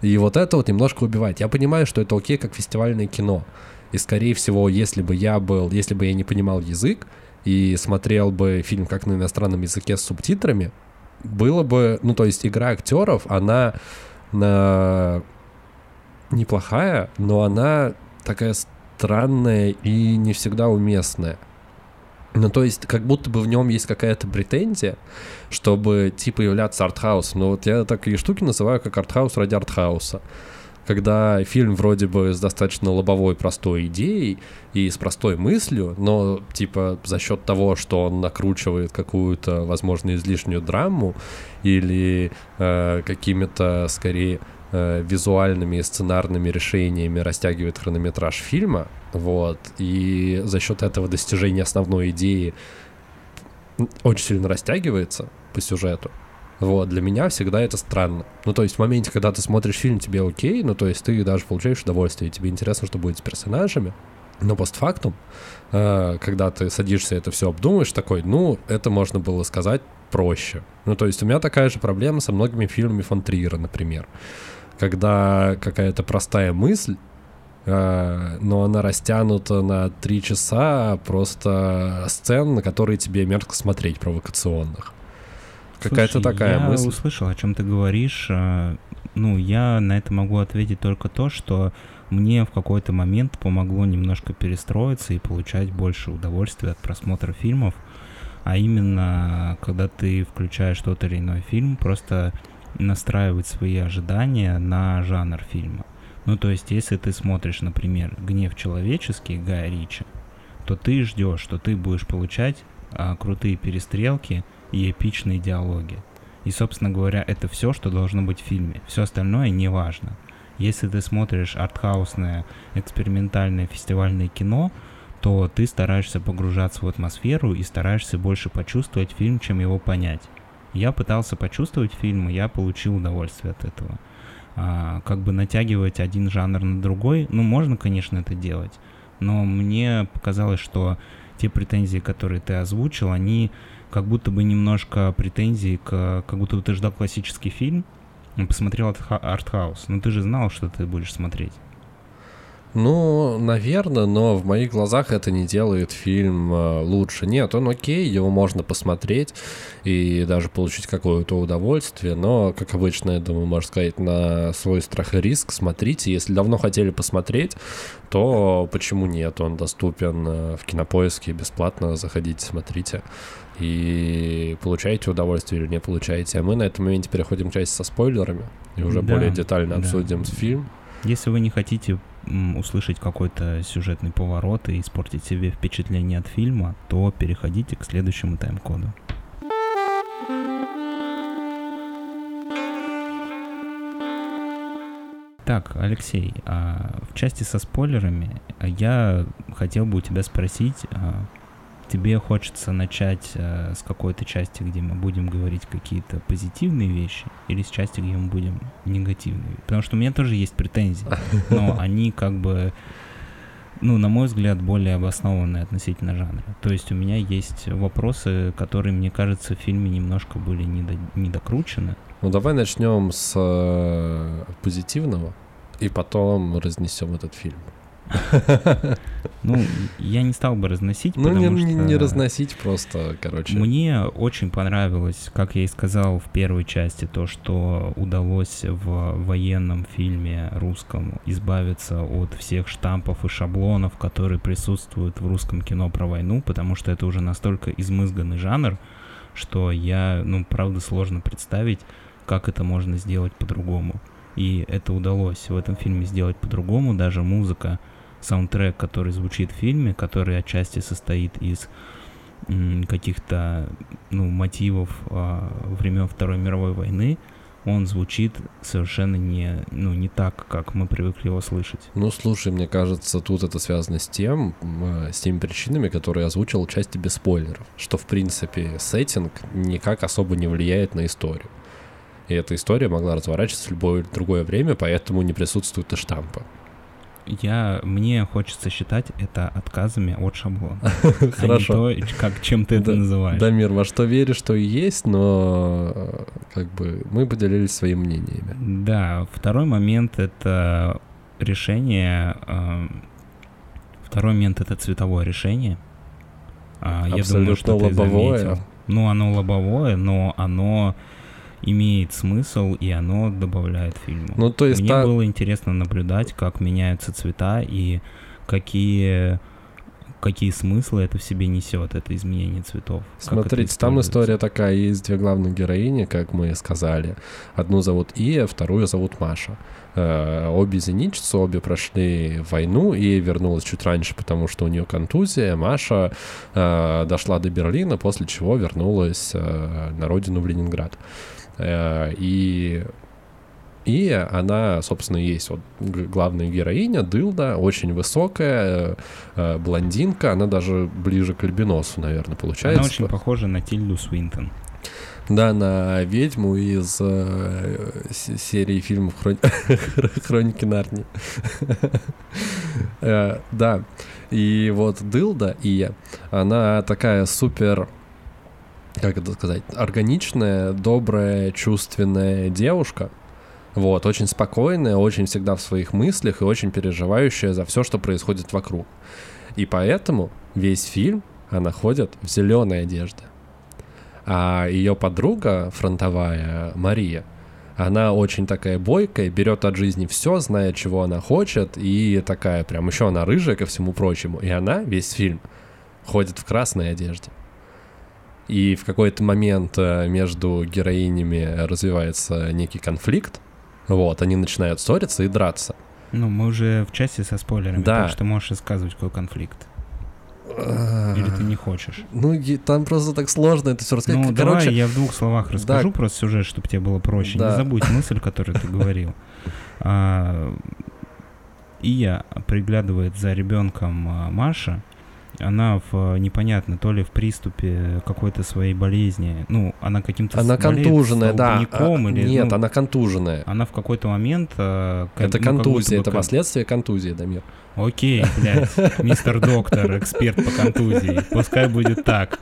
И вот это вот немножко убивает. Я понимаю, что это окей, как фестивальное кино. И, скорее всего, если бы я был, если бы я не понимал язык и смотрел бы фильм как на иностранном языке с субтитрами, было бы, ну, то есть игра актеров, она на неплохая, но она такая странная и не всегда уместная. Ну, то есть, как будто бы в нем есть какая-то претензия, чтобы, типа, являться артхаусом. Но вот я такие штуки называю как артхаус ради артхауса. Когда фильм вроде бы с достаточно лобовой простой идеей и с простой мыслью, но, типа, за счет того, что он накручивает какую-то, возможно, излишнюю драму или э, какими-то, скорее, э, визуальными и сценарными решениями растягивает хронометраж фильма, вот, и за счет этого достижение основной идеи очень сильно растягивается по сюжету. Вот, для меня всегда это странно. Ну, то есть в моменте, когда ты смотришь фильм, тебе окей, ну, то есть ты даже получаешь удовольствие, тебе интересно, что будет с персонажами, но постфактум, э, когда ты садишься это все обдумаешь, такой, ну, это можно было сказать проще. Ну, то есть у меня такая же проблема со многими фильмами фон Триера, например. Когда какая-то простая мысль, э, но она растянута на три часа просто сцен, на которые тебе мерзко смотреть провокационных. Какая-то такая я мысль. услышал, о чем ты говоришь. а, Ну, я на это могу ответить только то, что мне в какой-то момент помогло немножко перестроиться и получать больше удовольствия от просмотра фильмов. А именно, когда ты включаешь тот или иной фильм, просто настраивать свои ожидания на жанр фильма. Ну, то есть, если ты смотришь, например, «Гнев человеческий» Гая Ричи, то ты ждешь, что ты будешь получать а, крутые перестрелки и эпичные диалоги. И, собственно говоря, это все, что должно быть в фильме. Все остальное не важно. Если ты смотришь артхаусное, экспериментальное фестивальное кино, то ты стараешься погружаться в атмосферу и стараешься больше почувствовать фильм, чем его понять. Я пытался почувствовать фильм, и я получил удовольствие от этого. А, как бы натягивать один жанр на другой, ну, можно, конечно, это делать, но мне показалось, что те претензии, которые ты озвучил, они как будто бы немножко претензии к... Как будто бы ты ждал классический фильм, посмотрел артха- артхаус, но ты же знал, что ты будешь смотреть. Ну, наверное, но в моих глазах это не делает фильм э, лучше. Нет, он окей, его можно посмотреть и даже получить какое-то удовольствие, но, как обычно, я думаю, можно сказать, на свой страх и риск смотрите. Если давно хотели посмотреть, то почему нет? Он доступен э, в кинопоиске бесплатно, заходите, смотрите и получаете удовольствие или не получаете. А мы на этом моменте переходим к части со спойлерами и уже Да, более детально да. обсудим фильм. Если вы не хотите услышать какой-то сюжетный поворот и испортить себе впечатление от фильма, то переходите к следующему тайм-коду. Так, Алексей, а в части со спойлерами я хотел бы у тебя спросить, а, тебе хочется начать а, с какой-то части, где мы будем говорить какие-то позитивные вещи, или с части, где мы будем негативные? Потому что у меня тоже есть претензии, но они как бы, ну, на мой взгляд, более обоснованные относительно жанра. То есть у меня есть вопросы, которые, мне кажется, в фильме немножко были недо- недокручены. Ну давай начнем с э, позитивного и потом разнесем этот фильм. Ну, я не стал бы разносить, Ну потому не, что... не разносить просто, короче. Мне очень понравилось, как я и сказал в первой части, то, что удалось в военном фильме русском избавиться от всех штампов и шаблонов, которые присутствуют в русском кино про войну, потому что это уже настолько измызганный жанр, что я, ну, правда, сложно представить, как это можно сделать по-другому. И это удалось в этом фильме сделать по-другому, даже музыка, саундтрек, который звучит в фильме, который отчасти состоит из каких-то ну, мотивов а, времен Второй мировой войны, он звучит совершенно не, ну, не так, как мы привыкли его слышать. Ну, слушай, мне кажется, тут это связано с тем, э, с теми причинами, которые я озвучил в части без спойлеров, что, в принципе, сеттинг никак особо не влияет на историю. И эта история могла разворачиваться в любое другое время, поэтому не присутствуют и штампы. Я, мне хочется считать это отказами от шаблона. А не Хорошо. то, как, чем ты это Да- называешь. Дамир, во что веришь, что и есть, но э, как бы мы поделились своими мнениями. Да, второй момент это решение. э, Второй момент это цветовое решение. А, Я думаю, Абсолютно что ты лобовое. Ну, оно лобовое, но оно имеет смысл и оно добавляет фильму. Ну, то есть Мне та- было интересно наблюдать, как меняются цвета и какие какие смыслы это в себе несет, это изменение цветов. Смотрите, там история такая, есть две главных героини, как мы сказали. Одну зовут Ия, вторую зовут Маша. Э, Обе зенитчицы, обе прошли войну, и вернулась чуть раньше, потому что у нее контузия. Маша э, дошла до Берлина, после чего вернулась э, на родину в Ленинград. Э, И и она, собственно, и есть вот главная героиня, Дылда, очень высокая, э, э, блондинка, она даже ближе к альбиносу, наверное, получается. Она очень похожа на Тильду Свинтон. Да, на ведьму из э, серии фильмов Хрон- Хроники Нарнии. Э, Да, и вот Дылда и она такая супер, как это сказать, органичная, добрая, чувственная девушка. Вот, очень спокойная, очень всегда в своих мыслях и очень переживающая за все, что происходит вокруг. И поэтому весь фильм она ходит в зеленой одежде. А ее подруга фронтовая, Мария, она очень такая бойкая, берет от жизни все, зная, чего она хочет, и такая прям еще она рыжая ко всему прочему. И она весь фильм ходит в красной одежде. И в какой-то момент э, между героинями развивается некий конфликт. Вот, они начинают ссориться и драться. Ну, мы уже в части со спойлерами, Да. так что можешь рассказывать, какой конфликт. Или ты не хочешь? Ну, там просто так сложно это все рассказать. Ну, Короче, давай я в двух словах расскажу Да. просто сюжет, чтобы тебе было проще. Да. Не забудь мысль, которую ты говорил. А, Ия приглядывает за ребенком а, Маша. Она в непонятно, то ли в приступе какой-то своей болезни. Ну, она каким-то она контуженная, да. А, или, Нет, ну, она контуженная. она в какой-то момент... как- Это ну, контузия, это как- последствия контузии, Дамир. Окей, блядь, мистер доктор, эксперт по контузии. Пускай будет так.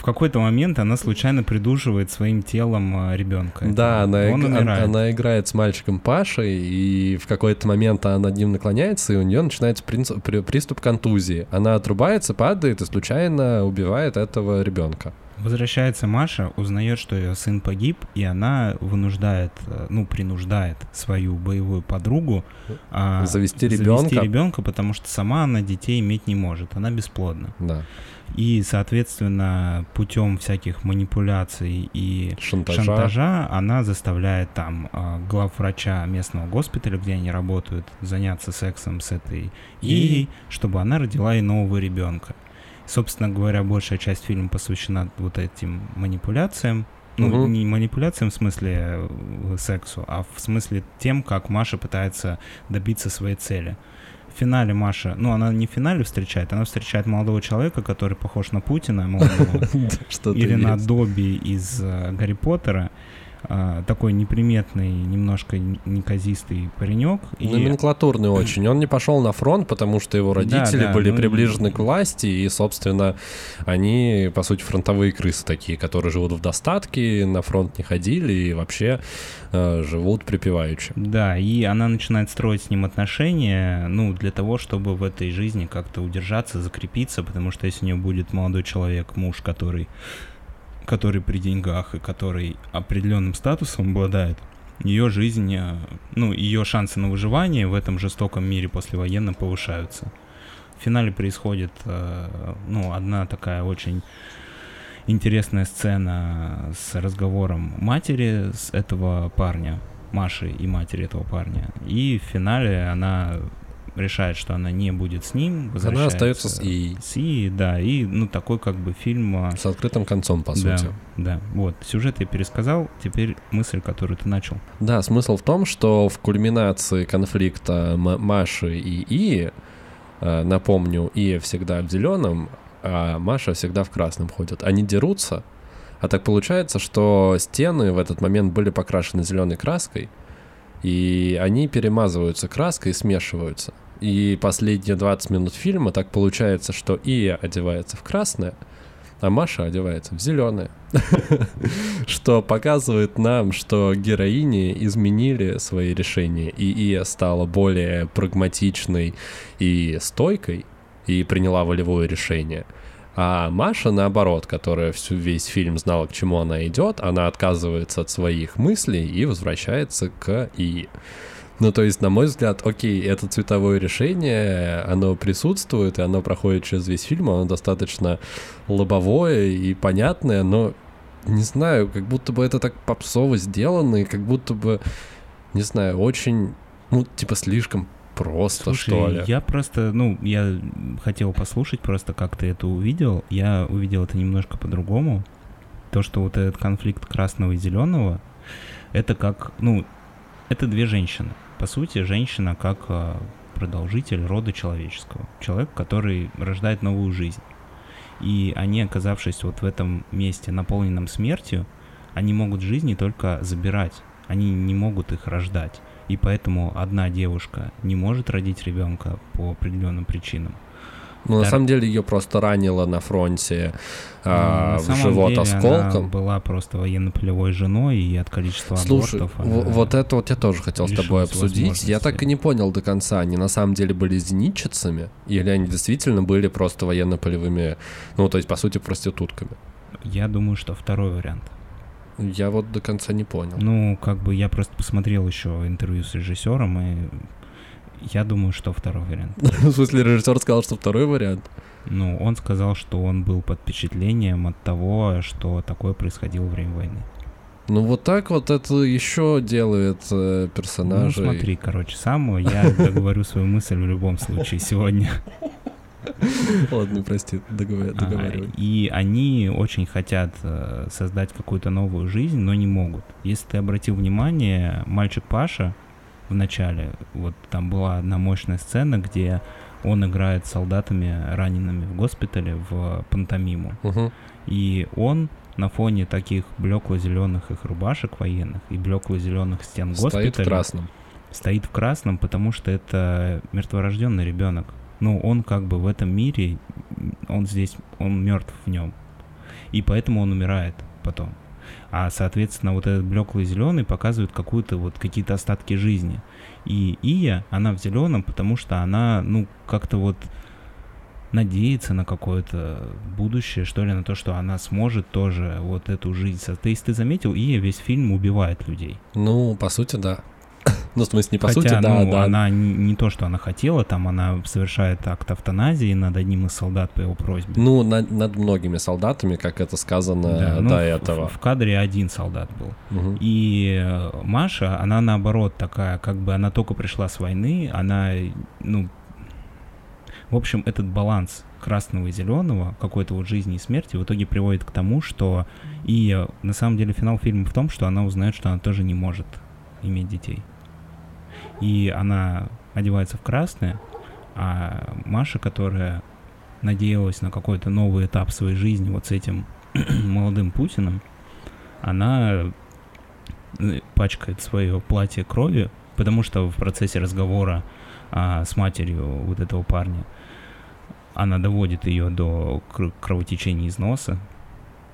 В какой-то момент она случайно придушивает своим телом а, ребенка. Да, она, Он иг- умирает. она играет с мальчиком Пашей, и в какой-то момент она над ним наклоняется, и у нее начинается принц- при- приступ контузии. Она отрубается, падает и случайно убивает этого ребенка. Возвращается Маша, узнает, что ее сын погиб, и она вынуждает, э, ну, принуждает свою боевую подругу а, Завести ребенка. ребенка, потому что сама она детей иметь не может, она бесплодна. Да. И, соответственно, путем всяких манипуляций и Шантажа. шантажа она заставляет там а, главврача местного госпиталя, где они работают, заняться сексом с этой И- и чтобы она родила ей нового ребенка. Собственно говоря, большая часть фильма посвящена вот этим манипуляциям. Ну, Мгм. не манипуляциям в смысле э, сексу, а в смысле тем, как Маша пытается добиться своей цели. В финале Маша, ну, она не в финале встречает, она встречает молодого человека, который похож на Путина молодого, или на. Добби из э, Гарри Поттера. А, такой неприметный, немножко неказистый паренек. И Номенклатурный очень. Он не пошел на фронт, потому что его Да, родители да, были ну приближены к власти, и, собственно, они, по сути, фронтовые крысы такие, которые живут в достатке, на фронт не ходили и вообще э, живут припеваючи. Да, и она начинает строить с ним отношения, ну, для того, чтобы в этой жизни как-то удержаться, закрепиться, потому что если у нее будет молодой человек, муж, который, который при деньгах и который определенным статусом обладает, ее жизнь, э, ну, ее шансы на выживание в этом жестоком мире послевоенном повышаются. В финале происходит, э, ну, одна такая очень интересная сцена с разговором матери с этого парня, Маши и матери этого парня. И в финале она решает, что она не будет с ним, Она остается с И, с И, да, и ну такой как бы фильм. а, с открытым концом, по да, сути. да, вот. Сюжет я пересказал, теперь мысль, которую ты начал. Да, смысл в том, что в кульминации конфликта Маши и И, э, напомню, Ия всегда в зеленом, а Маша всегда в красном ходит. Они дерутся, а так получается, что стены в этот момент были покрашены зеленой краской, и они перемазываются краской и смешиваются. И последние 20 минут фильма так получается, что Ия одевается в красное, а Маша одевается в зеленое. Что показывает нам, что героини изменили свои решения, и Ия стала более прагматичной и стойкой, и приняла волевое решение. А Маша, наоборот, которая всю весь фильм знала, к чему она идет, она отказывается от своих мыслей и возвращается к Ии. Ну, то есть, на мой взгляд, окей, это цветовое решение, оно присутствует, и оно проходит через весь фильм, оно достаточно лобовое и понятное, но не знаю, как будто бы это так попсово сделано, и как будто бы, не знаю, очень, ну, типа, слишком просто, Слушай, что ли. я просто, ну, я хотел послушать просто, как ты это увидел. Я увидел это немножко по-другому. То, что вот этот конфликт красного и зеленого, это как, ну, это две женщины. По сути, женщина как а, продолжитель рода человеческого. Человек, который рождает новую жизнь. И они, оказавшись вот в этом месте, наполненном смертью, они могут жизни только забирать. Они не могут их рождать. И поэтому одна девушка не может родить ребенка по определенным причинам. Ну, на Втор- самом деле, ее просто ранило на фронте а, на в живот деле осколком. Она была просто военно-полевой женой, и от количества Слушай, абортов она- вот это вот я тоже хотел с тобой обсудить. Я так и не понял до конца, они на самом деле были зенитчицами, или они действительно были просто военно-полевыми, ну, то есть, по сути, проститутками. Я думаю, что второй вариант. Я вот до конца не понял. Ну, как бы я просто посмотрел еще интервью с режиссером, и я думаю, что второй вариант. В смысле, режиссер сказал, что второй вариант? Ну, он сказал, что он был под впечатлением от того, что такое происходило во время войны. Ну вот так вот это еще делает э, персонажей. Ну смотри, короче, сам я договорю свою мысль в любом случае сегодня. Ладно, прости, А, договаривай. И они очень хотят э, создать какую-то новую жизнь, но не могут. Если ты обратил внимание, мальчик Паша в начале, вот там была одна мощная сцена, где он играет с солдатами, ранеными в госпитале в пантомиму. И он на фоне таких блекло-зеленых их рубашек военных и блекло-зеленых стен Стоит в госпиталя красном. стоит в красном, потому что это мертворожденный ребенок. Ну, он как бы в этом мире, он здесь, он мертв в нем. И поэтому он умирает потом. А, соответственно, вот этот блеклый зеленый показывает какую-то вот какие-то остатки жизни. И Ия, она в зеленом, потому что она, ну, как-то вот надеется на какое-то будущее, что ли, на то, что она сможет тоже вот эту жизнь. То есть ты заметил, Ия весь фильм убивает людей. Ну, по сути, да. Ну, в смысле, не по Хотя, сути, да, ну, да. она не, не то, что она хотела, там она совершает акт автоназии над одним из солдат по его просьбе. Ну, над, над многими солдатами, как это сказано Да, ну, до в- этого. В, в кадре один солдат был. Мгм. И э, Маша, она наоборот такая, как бы она только пришла с войны, она, ну, в общем, этот баланс красного и зеленого, какой-то вот жизни и смерти, в итоге приводит к тому, что и э, на самом деле финал фильма в том, что она узнает, что она тоже не может иметь детей. И она одевается в красное, а Маша, которая надеялась на какой-то новый этап своей жизни вот с этим молодым Путиным, она э, пачкает свое платье кровью, потому что в процессе разговора а, с матерью вот этого парня она доводит ее до кр- кровотечения из носа.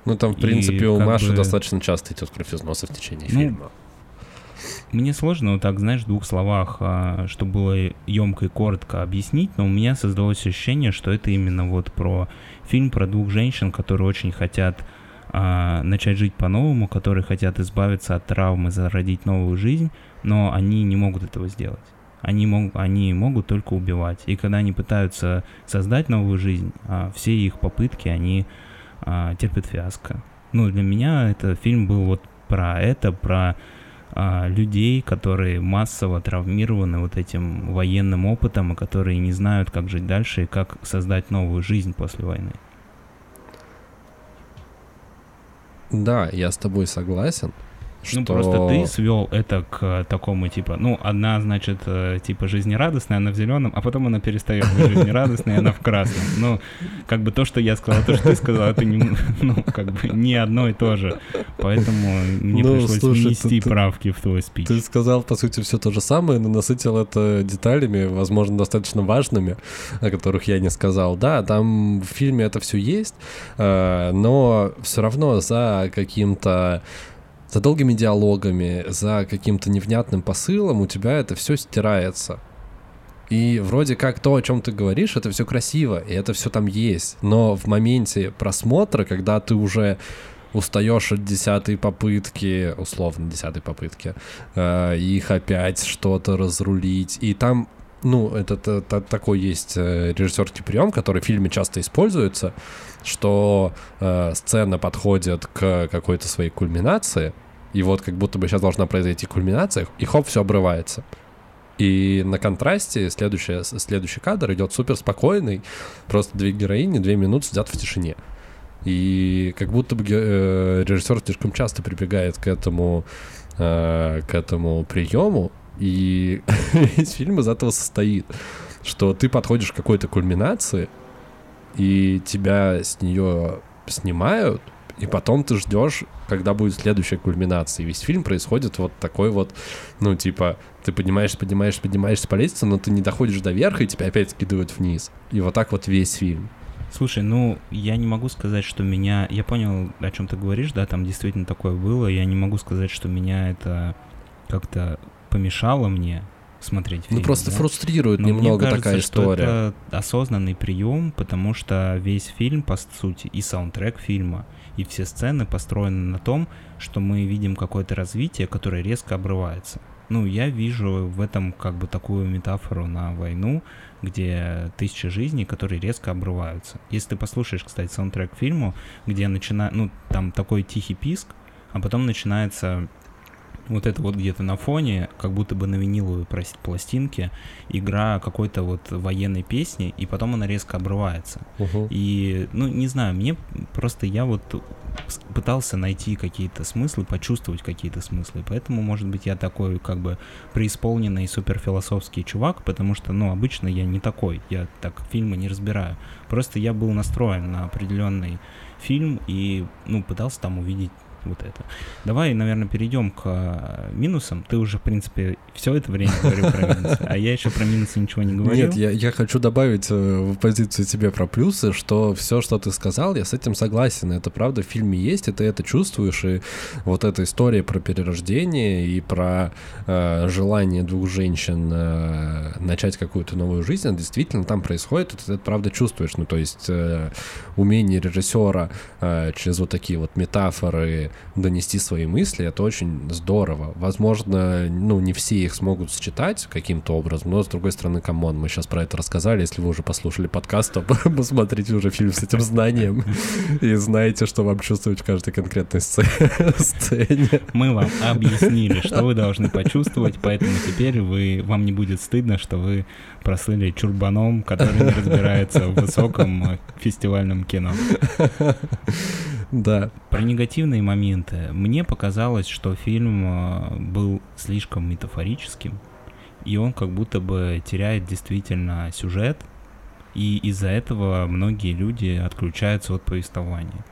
Ну, там, в И принципе, у как Маши бы- достаточно часто идет кровь из носа в течение Ну, фильма. Мне сложно вот так, знаешь, в двух словах, а, чтобы было емко и коротко объяснить, но у меня создалось ощущение, что это именно вот про фильм про двух женщин, которые очень хотят а, начать жить по-новому, которые хотят избавиться от травмы, зародить новую жизнь, но они не могут этого сделать. Они, мог, они могут только убивать. И когда они пытаются создать новую жизнь, а, все их попытки, они а, терпят фиаско. Ну, для меня это фильм был вот про это, про а, людей, которые массово травмированы вот этим военным опытом, и которые не знают, как жить дальше и как создать новую жизнь после войны. Да, я с тобой согласен. Ну, что- просто ты свел это к такому, типа, ну, одна, значит, э, типа, жизнерадостная, она в зеленом, а потом она перестает быть жизнерадостной, она в красном. Ну, как бы то, что я сказал, то, что ты сказал, это не, ну, как бы не одно и то же. Поэтому мне Ну, пришлось слушай, внести ты- ты- правки в твой спич. Ты сказал, по сути, все то же самое, но насытил это деталями, возможно, достаточно важными, о которых я не сказал. Да, там в фильме это все есть, э, но все равно за каким-то за долгими диалогами, за каким-то невнятным посылом у тебя это все стирается. И вроде как то, о чем ты говоришь, это все красиво, и это все там есть. Но в моменте просмотра, когда ты уже устаешь от десятой попытки, условно десятой попытки, э, их опять что-то разрулить, и там ну, это, это- это такой есть э, режиссерский прием, который в фильме часто используется, что э, сцена подходит к какой-то своей кульминации, и вот как будто бы сейчас должна произойти кульминация, и хоп, все обрывается. И на контрасте следующая, следующий кадр идет супер спокойный, просто две героини две минуты сидят в тишине. И как будто бы э, режиссер слишком часто прибегает к этому, э, к этому приему, и весь фильм из этого состоит, что ты подходишь к какой-то кульминации, и тебя с нее снимают, и потом ты ждешь, когда будет следующая кульминация. И весь фильм происходит вот такой вот, ну, типа, ты поднимаешься, поднимаешься, поднимаешься по лестнице, но ты не доходишь до верха, и тебя опять скидывают вниз. И вот так вот весь фильм. Слушай, ну, я не могу сказать, что меня... Я понял, о чем ты говоришь, да, там действительно такое было. Я не могу сказать, что меня это как-то помешало мне смотреть фильм. Ну просто да? фрустрирует Но мне немного кажется, такая что история. это осознанный прием, потому что весь фильм, по сути, и саундтрек фильма, и все сцены построены на том, что мы видим какое-то развитие, которое резко обрывается. Ну, я вижу в этом как бы такую метафору на войну, где тысячи жизней, которые резко обрываются. Если ты послушаешь, кстати, саундтрек к фильму, где начинает, ну, там такой тихий писк, а потом начинается вот это вот где-то на фоне, как будто бы на виниловой пластинке, игра какой-то вот военной песни, и потом она резко обрывается. Мгм. И, ну, не знаю, мне просто я вот пытался найти какие-то смыслы, почувствовать какие-то смыслы. Поэтому, может быть, я такой как бы преисполненный суперфилософский чувак, потому что, ну, обычно я не такой, я так фильмы не разбираю. Просто я был настроен на определенный фильм и, ну, пытался там увидеть вот это. Давай, наверное, перейдем к э, минусам. Ты уже, в принципе, все это время говорил про минусы, а я еще про минусы ничего не говорил. Нет, я, я хочу добавить э, в позицию тебе про плюсы, что все, что ты сказал, я с этим согласен. Это правда в фильме есть, и ты это чувствуешь. И вот эта история про перерождение и про э, желание двух женщин э, начать какую-то новую жизнь, действительно там происходит, и ты это правда чувствуешь. Ну, то есть э, умение режиссера э, через вот такие вот метафоры донести свои мысли, это очень здорово. Возможно, ну, не все их смогут считать каким-то образом, но, с другой стороны, come on, мы сейчас про это рассказали. Если вы уже послушали подкаст, то посмотрите уже фильм с этим знанием и знаете, что вам чувствовать в каждой конкретной сце- сцене. Мы вам объяснили, что вы должны почувствовать, поэтому теперь вы, вам не будет стыдно, что вы прослыли чурбаном, который не разбирается в высоком э, фестивальном кино. Да. Про негативные моменты. Мне показалось, что фильм э, был слишком метафорическим, и он как будто бы теряет действительно сюжет, и из-за этого многие люди отключаются от повествования.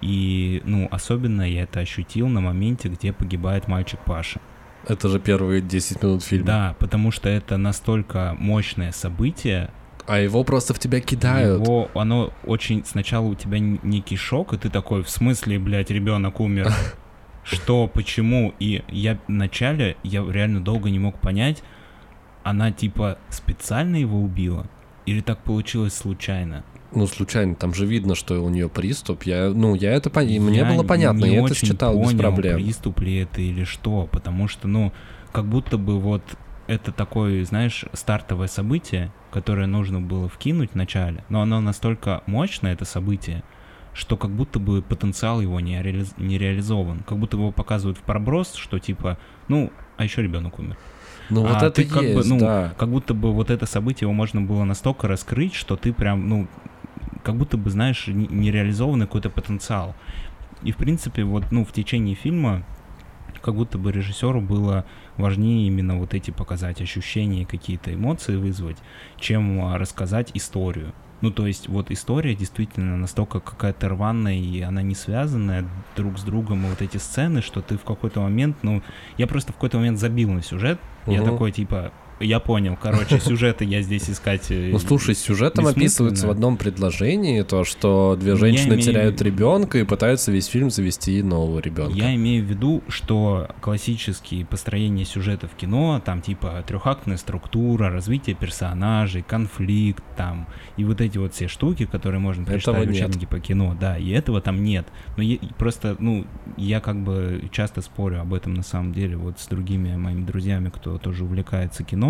И, ну, особенно я это ощутил на моменте, где погибает мальчик Паша. Это же первые 10 минут фильма. Да, потому что это настолько мощное событие, А его просто в тебя кидают. его, оно очень, сначала у тебя н- некий шок, и ты такой, в смысле, блядь, ребенок умер? Что, почему? И я вначале, я реально долго не мог понять, она типа специально его убила? Или так получилось случайно? Ну, случайно, там же видно, что у нее приступ. Я, ну, я это. Мне Я было понятно, не я это считал без понял, проблем. приступ ли это или что, потому что, ну, как будто бы вот это такое, знаешь, стартовое событие, которое нужно было вкинуть в начале, но оно настолько мощное, это событие, что как будто бы потенциал его не, реализ- не реализован. Как будто его показывают в проброс, что типа, ну, а еще ребенок умер. Ну, вот А это ты как бы, есть, ну, да. Как будто бы вот это событие его можно было настолько раскрыть, что ты прям, ну, как будто бы, знаешь, не- нереализованный какой-то потенциал. И, в принципе, вот, ну, в течение фильма как будто бы режиссеру было важнее именно вот эти показать ощущения, какие-то эмоции вызвать, чем а, рассказать историю. Ну, то есть, вот история действительно настолько какая-то рваная, и она не связанная друг с другом, и вот эти сцены, что ты в какой-то момент, ну, я просто в какой-то момент забил на сюжет, я Мгм. такой, типа, я понял, короче, сюжеты я здесь искать... э, Ну, слушай, сюжетом описывается в одном предложении то, что две я женщины имею- теряют ребенка и пытаются весь фильм завести нового ребенка. Я имею в виду, что классические построения сюжета в кино, там типа трехактная структура, развитие персонажей, конфликт там, и вот эти вот все штуки, которые можно прочитать в учебнике по кино, да, и этого там нет. Но е- просто, ну, я как бы часто спорю об этом на самом деле вот с другими моими друзьями, кто тоже увлекается кино,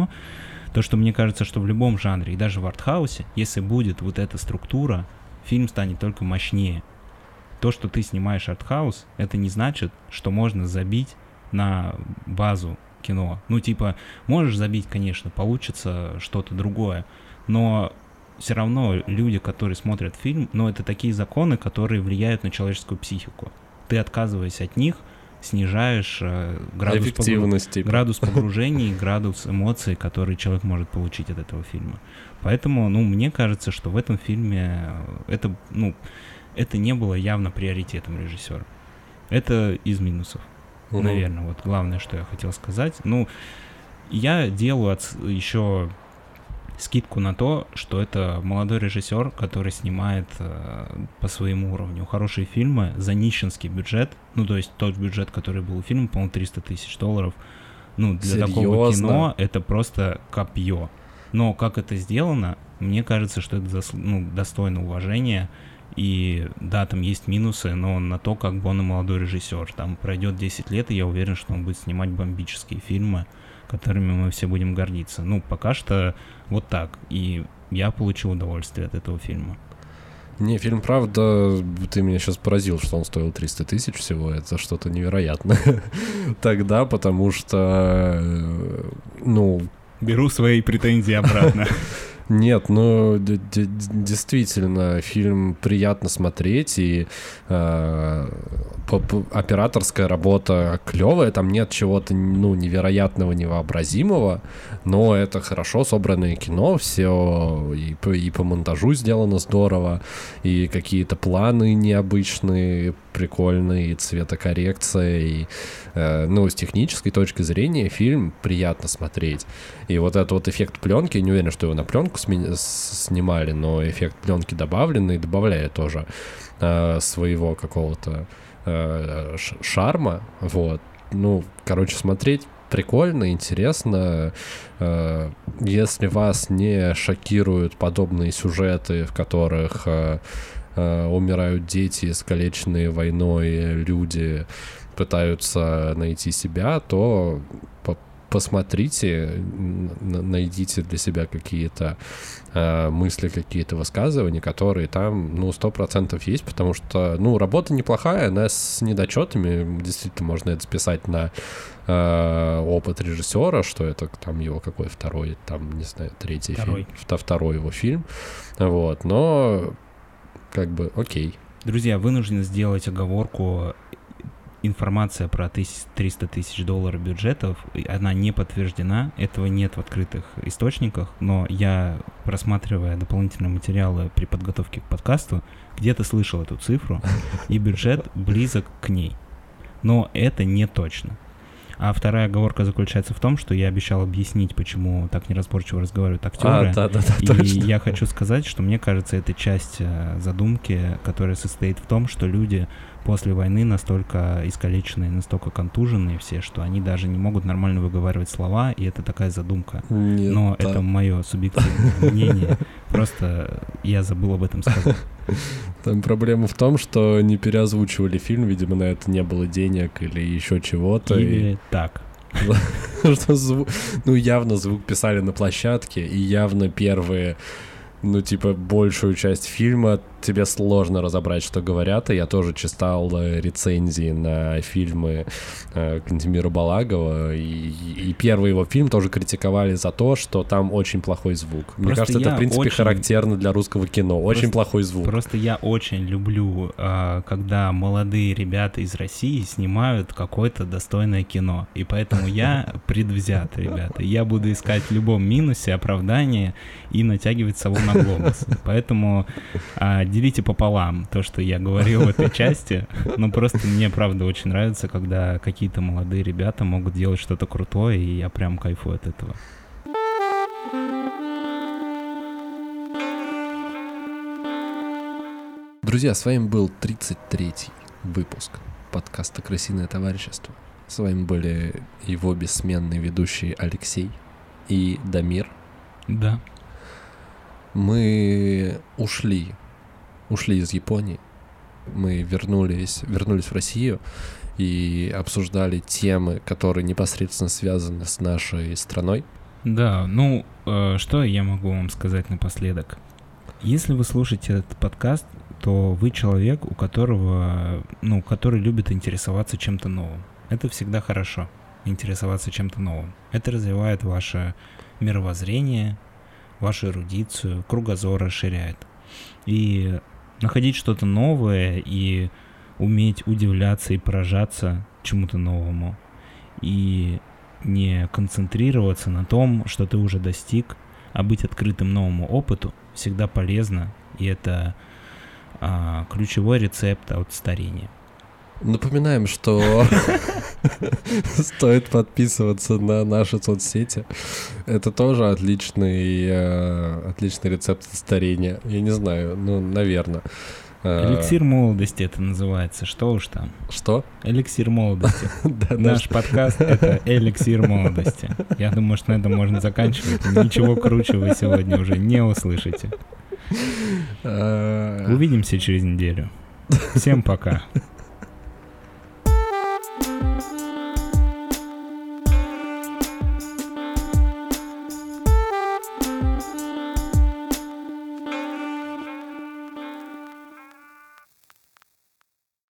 то, что мне кажется, что в любом жанре, и даже в артхаусе, если будет вот эта структура, фильм станет только мощнее. То, что ты снимаешь артхаус, это не значит, что можно забить на базу кино. Ну, типа, можешь забить, конечно, получится что-то другое, но все равно люди, которые смотрят фильм, ну, это такие законы, которые влияют на человеческую психику. Ты, отказываясь от них, снижаешь э, градус, погру- типа. градус погружений, градус эмоций, которые человек может получить от этого фильма. Поэтому, ну, мне кажется, что в этом фильме э, это, ну, это не было явно приоритетом режиссера. Это из минусов. Мгм. Наверное, вот главное, что я хотел сказать. Ну, я делаю еще скидку на то, что это молодой режиссер, который снимает э, по своему уровню хорошие фильмы за нищенский бюджет. Ну, то есть тот бюджет, который был у фильма, по-моему, 300 тысяч долларов. ну, для такого Серьезно? кино это просто копье. Но как это сделано, мне кажется, что это засл- ну, достойно уважения. И да, там есть минусы, но на то, как бы он и молодой режиссер. Там пройдет 10 лет, и я уверен, что он будет снимать бомбические фильмы, которыми мы все будем гордиться. Ну, пока что вот так. И я получил удовольствие от этого фильма. Не, фильм, правда, ты меня сейчас поразил, что он стоил 300 тысяч всего. Это что-то невероятное тогда, потому что, э, ну, Беру свои претензии обратно. Нет, ну действительно, фильм приятно смотреть, и э, операторская работа клевая, там нет чего-то ну, невероятного, невообразимого, но это хорошо собранное кино, все и по, и по монтажу сделано здорово, и какие-то планы необычные, прикольные, и цветокоррекция, и э, ну, с технической точки зрения фильм приятно смотреть. И вот этот вот эффект пленки, не уверен, что его на пленку сме- с- снимали, но эффект пленки добавленный добавляет тоже э, своего какого-то э, шарма. Вот. Ну, короче, смотреть прикольно, интересно. Э, Если вас не шокируют подобные сюжеты, в которых э, умирают дети, искалеченные войной люди пытаются найти себя, то по- посмотрите, найдите для себя какие-то э, мысли, какие-то высказывания, которые там, ну, сто процентов есть, потому что, ну, работа неплохая, она с недочетами, действительно, можно это списать на э, опыт режиссера, что это там его какой второй, там, не знаю, третий Второй. фильм, вто- второй его фильм, вот, но как бы окей. Друзья, вынужден сделать оговорку. Информация про тысяч- 300 тысяч долларов бюджетов, она не подтверждена, этого нет в открытых источниках, но я, просматривая дополнительные материалы при подготовке к подкасту, где-то слышал эту цифру, и бюджет близок к ней. Но это не точно. А вторая оговорка заключается в том, что я обещал объяснить, почему так неразборчиво разговаривают актеры. А, да-да-да, И точно. я хочу сказать, что мне кажется, это часть э, задумки, которая состоит в том, что люди после войны настолько искалеченные, настолько контуженные все, что они даже не могут нормально выговаривать слова, и это такая задумка. Нет, Но да. это мое субъективное мнение. Просто я забыл об этом сказать. Там проблема в том, что не переозвучивали фильм, видимо, на это не было денег или еще чего-то. и- Или так. что звук, ну явно звук писали на площадке, и явно первые, ну типа большую часть фильма тебе сложно разобрать, что говорят, и я тоже читал э, рецензии на фильмы э, Кантемира Балагова, и, и первый его фильм тоже критиковали за то, что там очень плохой звук. Мне Просто кажется, это в принципе очень- характерно для русского кино, очень Просто- плохой звук. Просто я очень люблю, а, когда молодые ребята из России снимают какое-то достойное кино. И поэтому я предвзят, ребята. Я буду искать в любом минусе оправдание и натягивать сову на глобус. Поэтому а, делите пополам то, что я говорил в этой части. Но просто мне, правда, очень нравится, когда какие-то молодые ребята могут делать что-то крутое, и я прям кайфую от этого. Друзья, с вами был 33-й выпуск подкаста «Крысиное товарищество». С вами были его бессменные ведущие Алексей и Дамир. Да. Мы ушли, ушли из Японии. Мы вернулись, вернулись в Россию и обсуждали темы, которые непосредственно связаны с нашей страной. Да, ну, э, что я могу вам сказать напоследок? Если вы слушаете этот подкаст, то вы человек, у которого, ну, который любит интересоваться чем-то новым. Это всегда хорошо, интересоваться чем-то новым. Это развивает ваше мировоззрение, вашу эрудицию, кругозор расширяет. И находить что-то новое и уметь удивляться и поражаться чему-то новому. И не концентрироваться на том, что ты уже достиг, а быть открытым новому опыту всегда полезно, и это а, ключевой рецепт от старения. Напоминаем, что стоит подписываться на наши соцсети. Это тоже отличный, э, отличный рецепт старения. Я не знаю, ну, наверное. Э, Эликсир молодости это называется. Что уж там. Что? Эликсир молодости. Да, Наш подкаст — это эликсир молодости. Я думаю, что на этом можно заканчивать. Ничего круче вы сегодня уже не услышите. Э, Увидимся через неделю. Всем пока.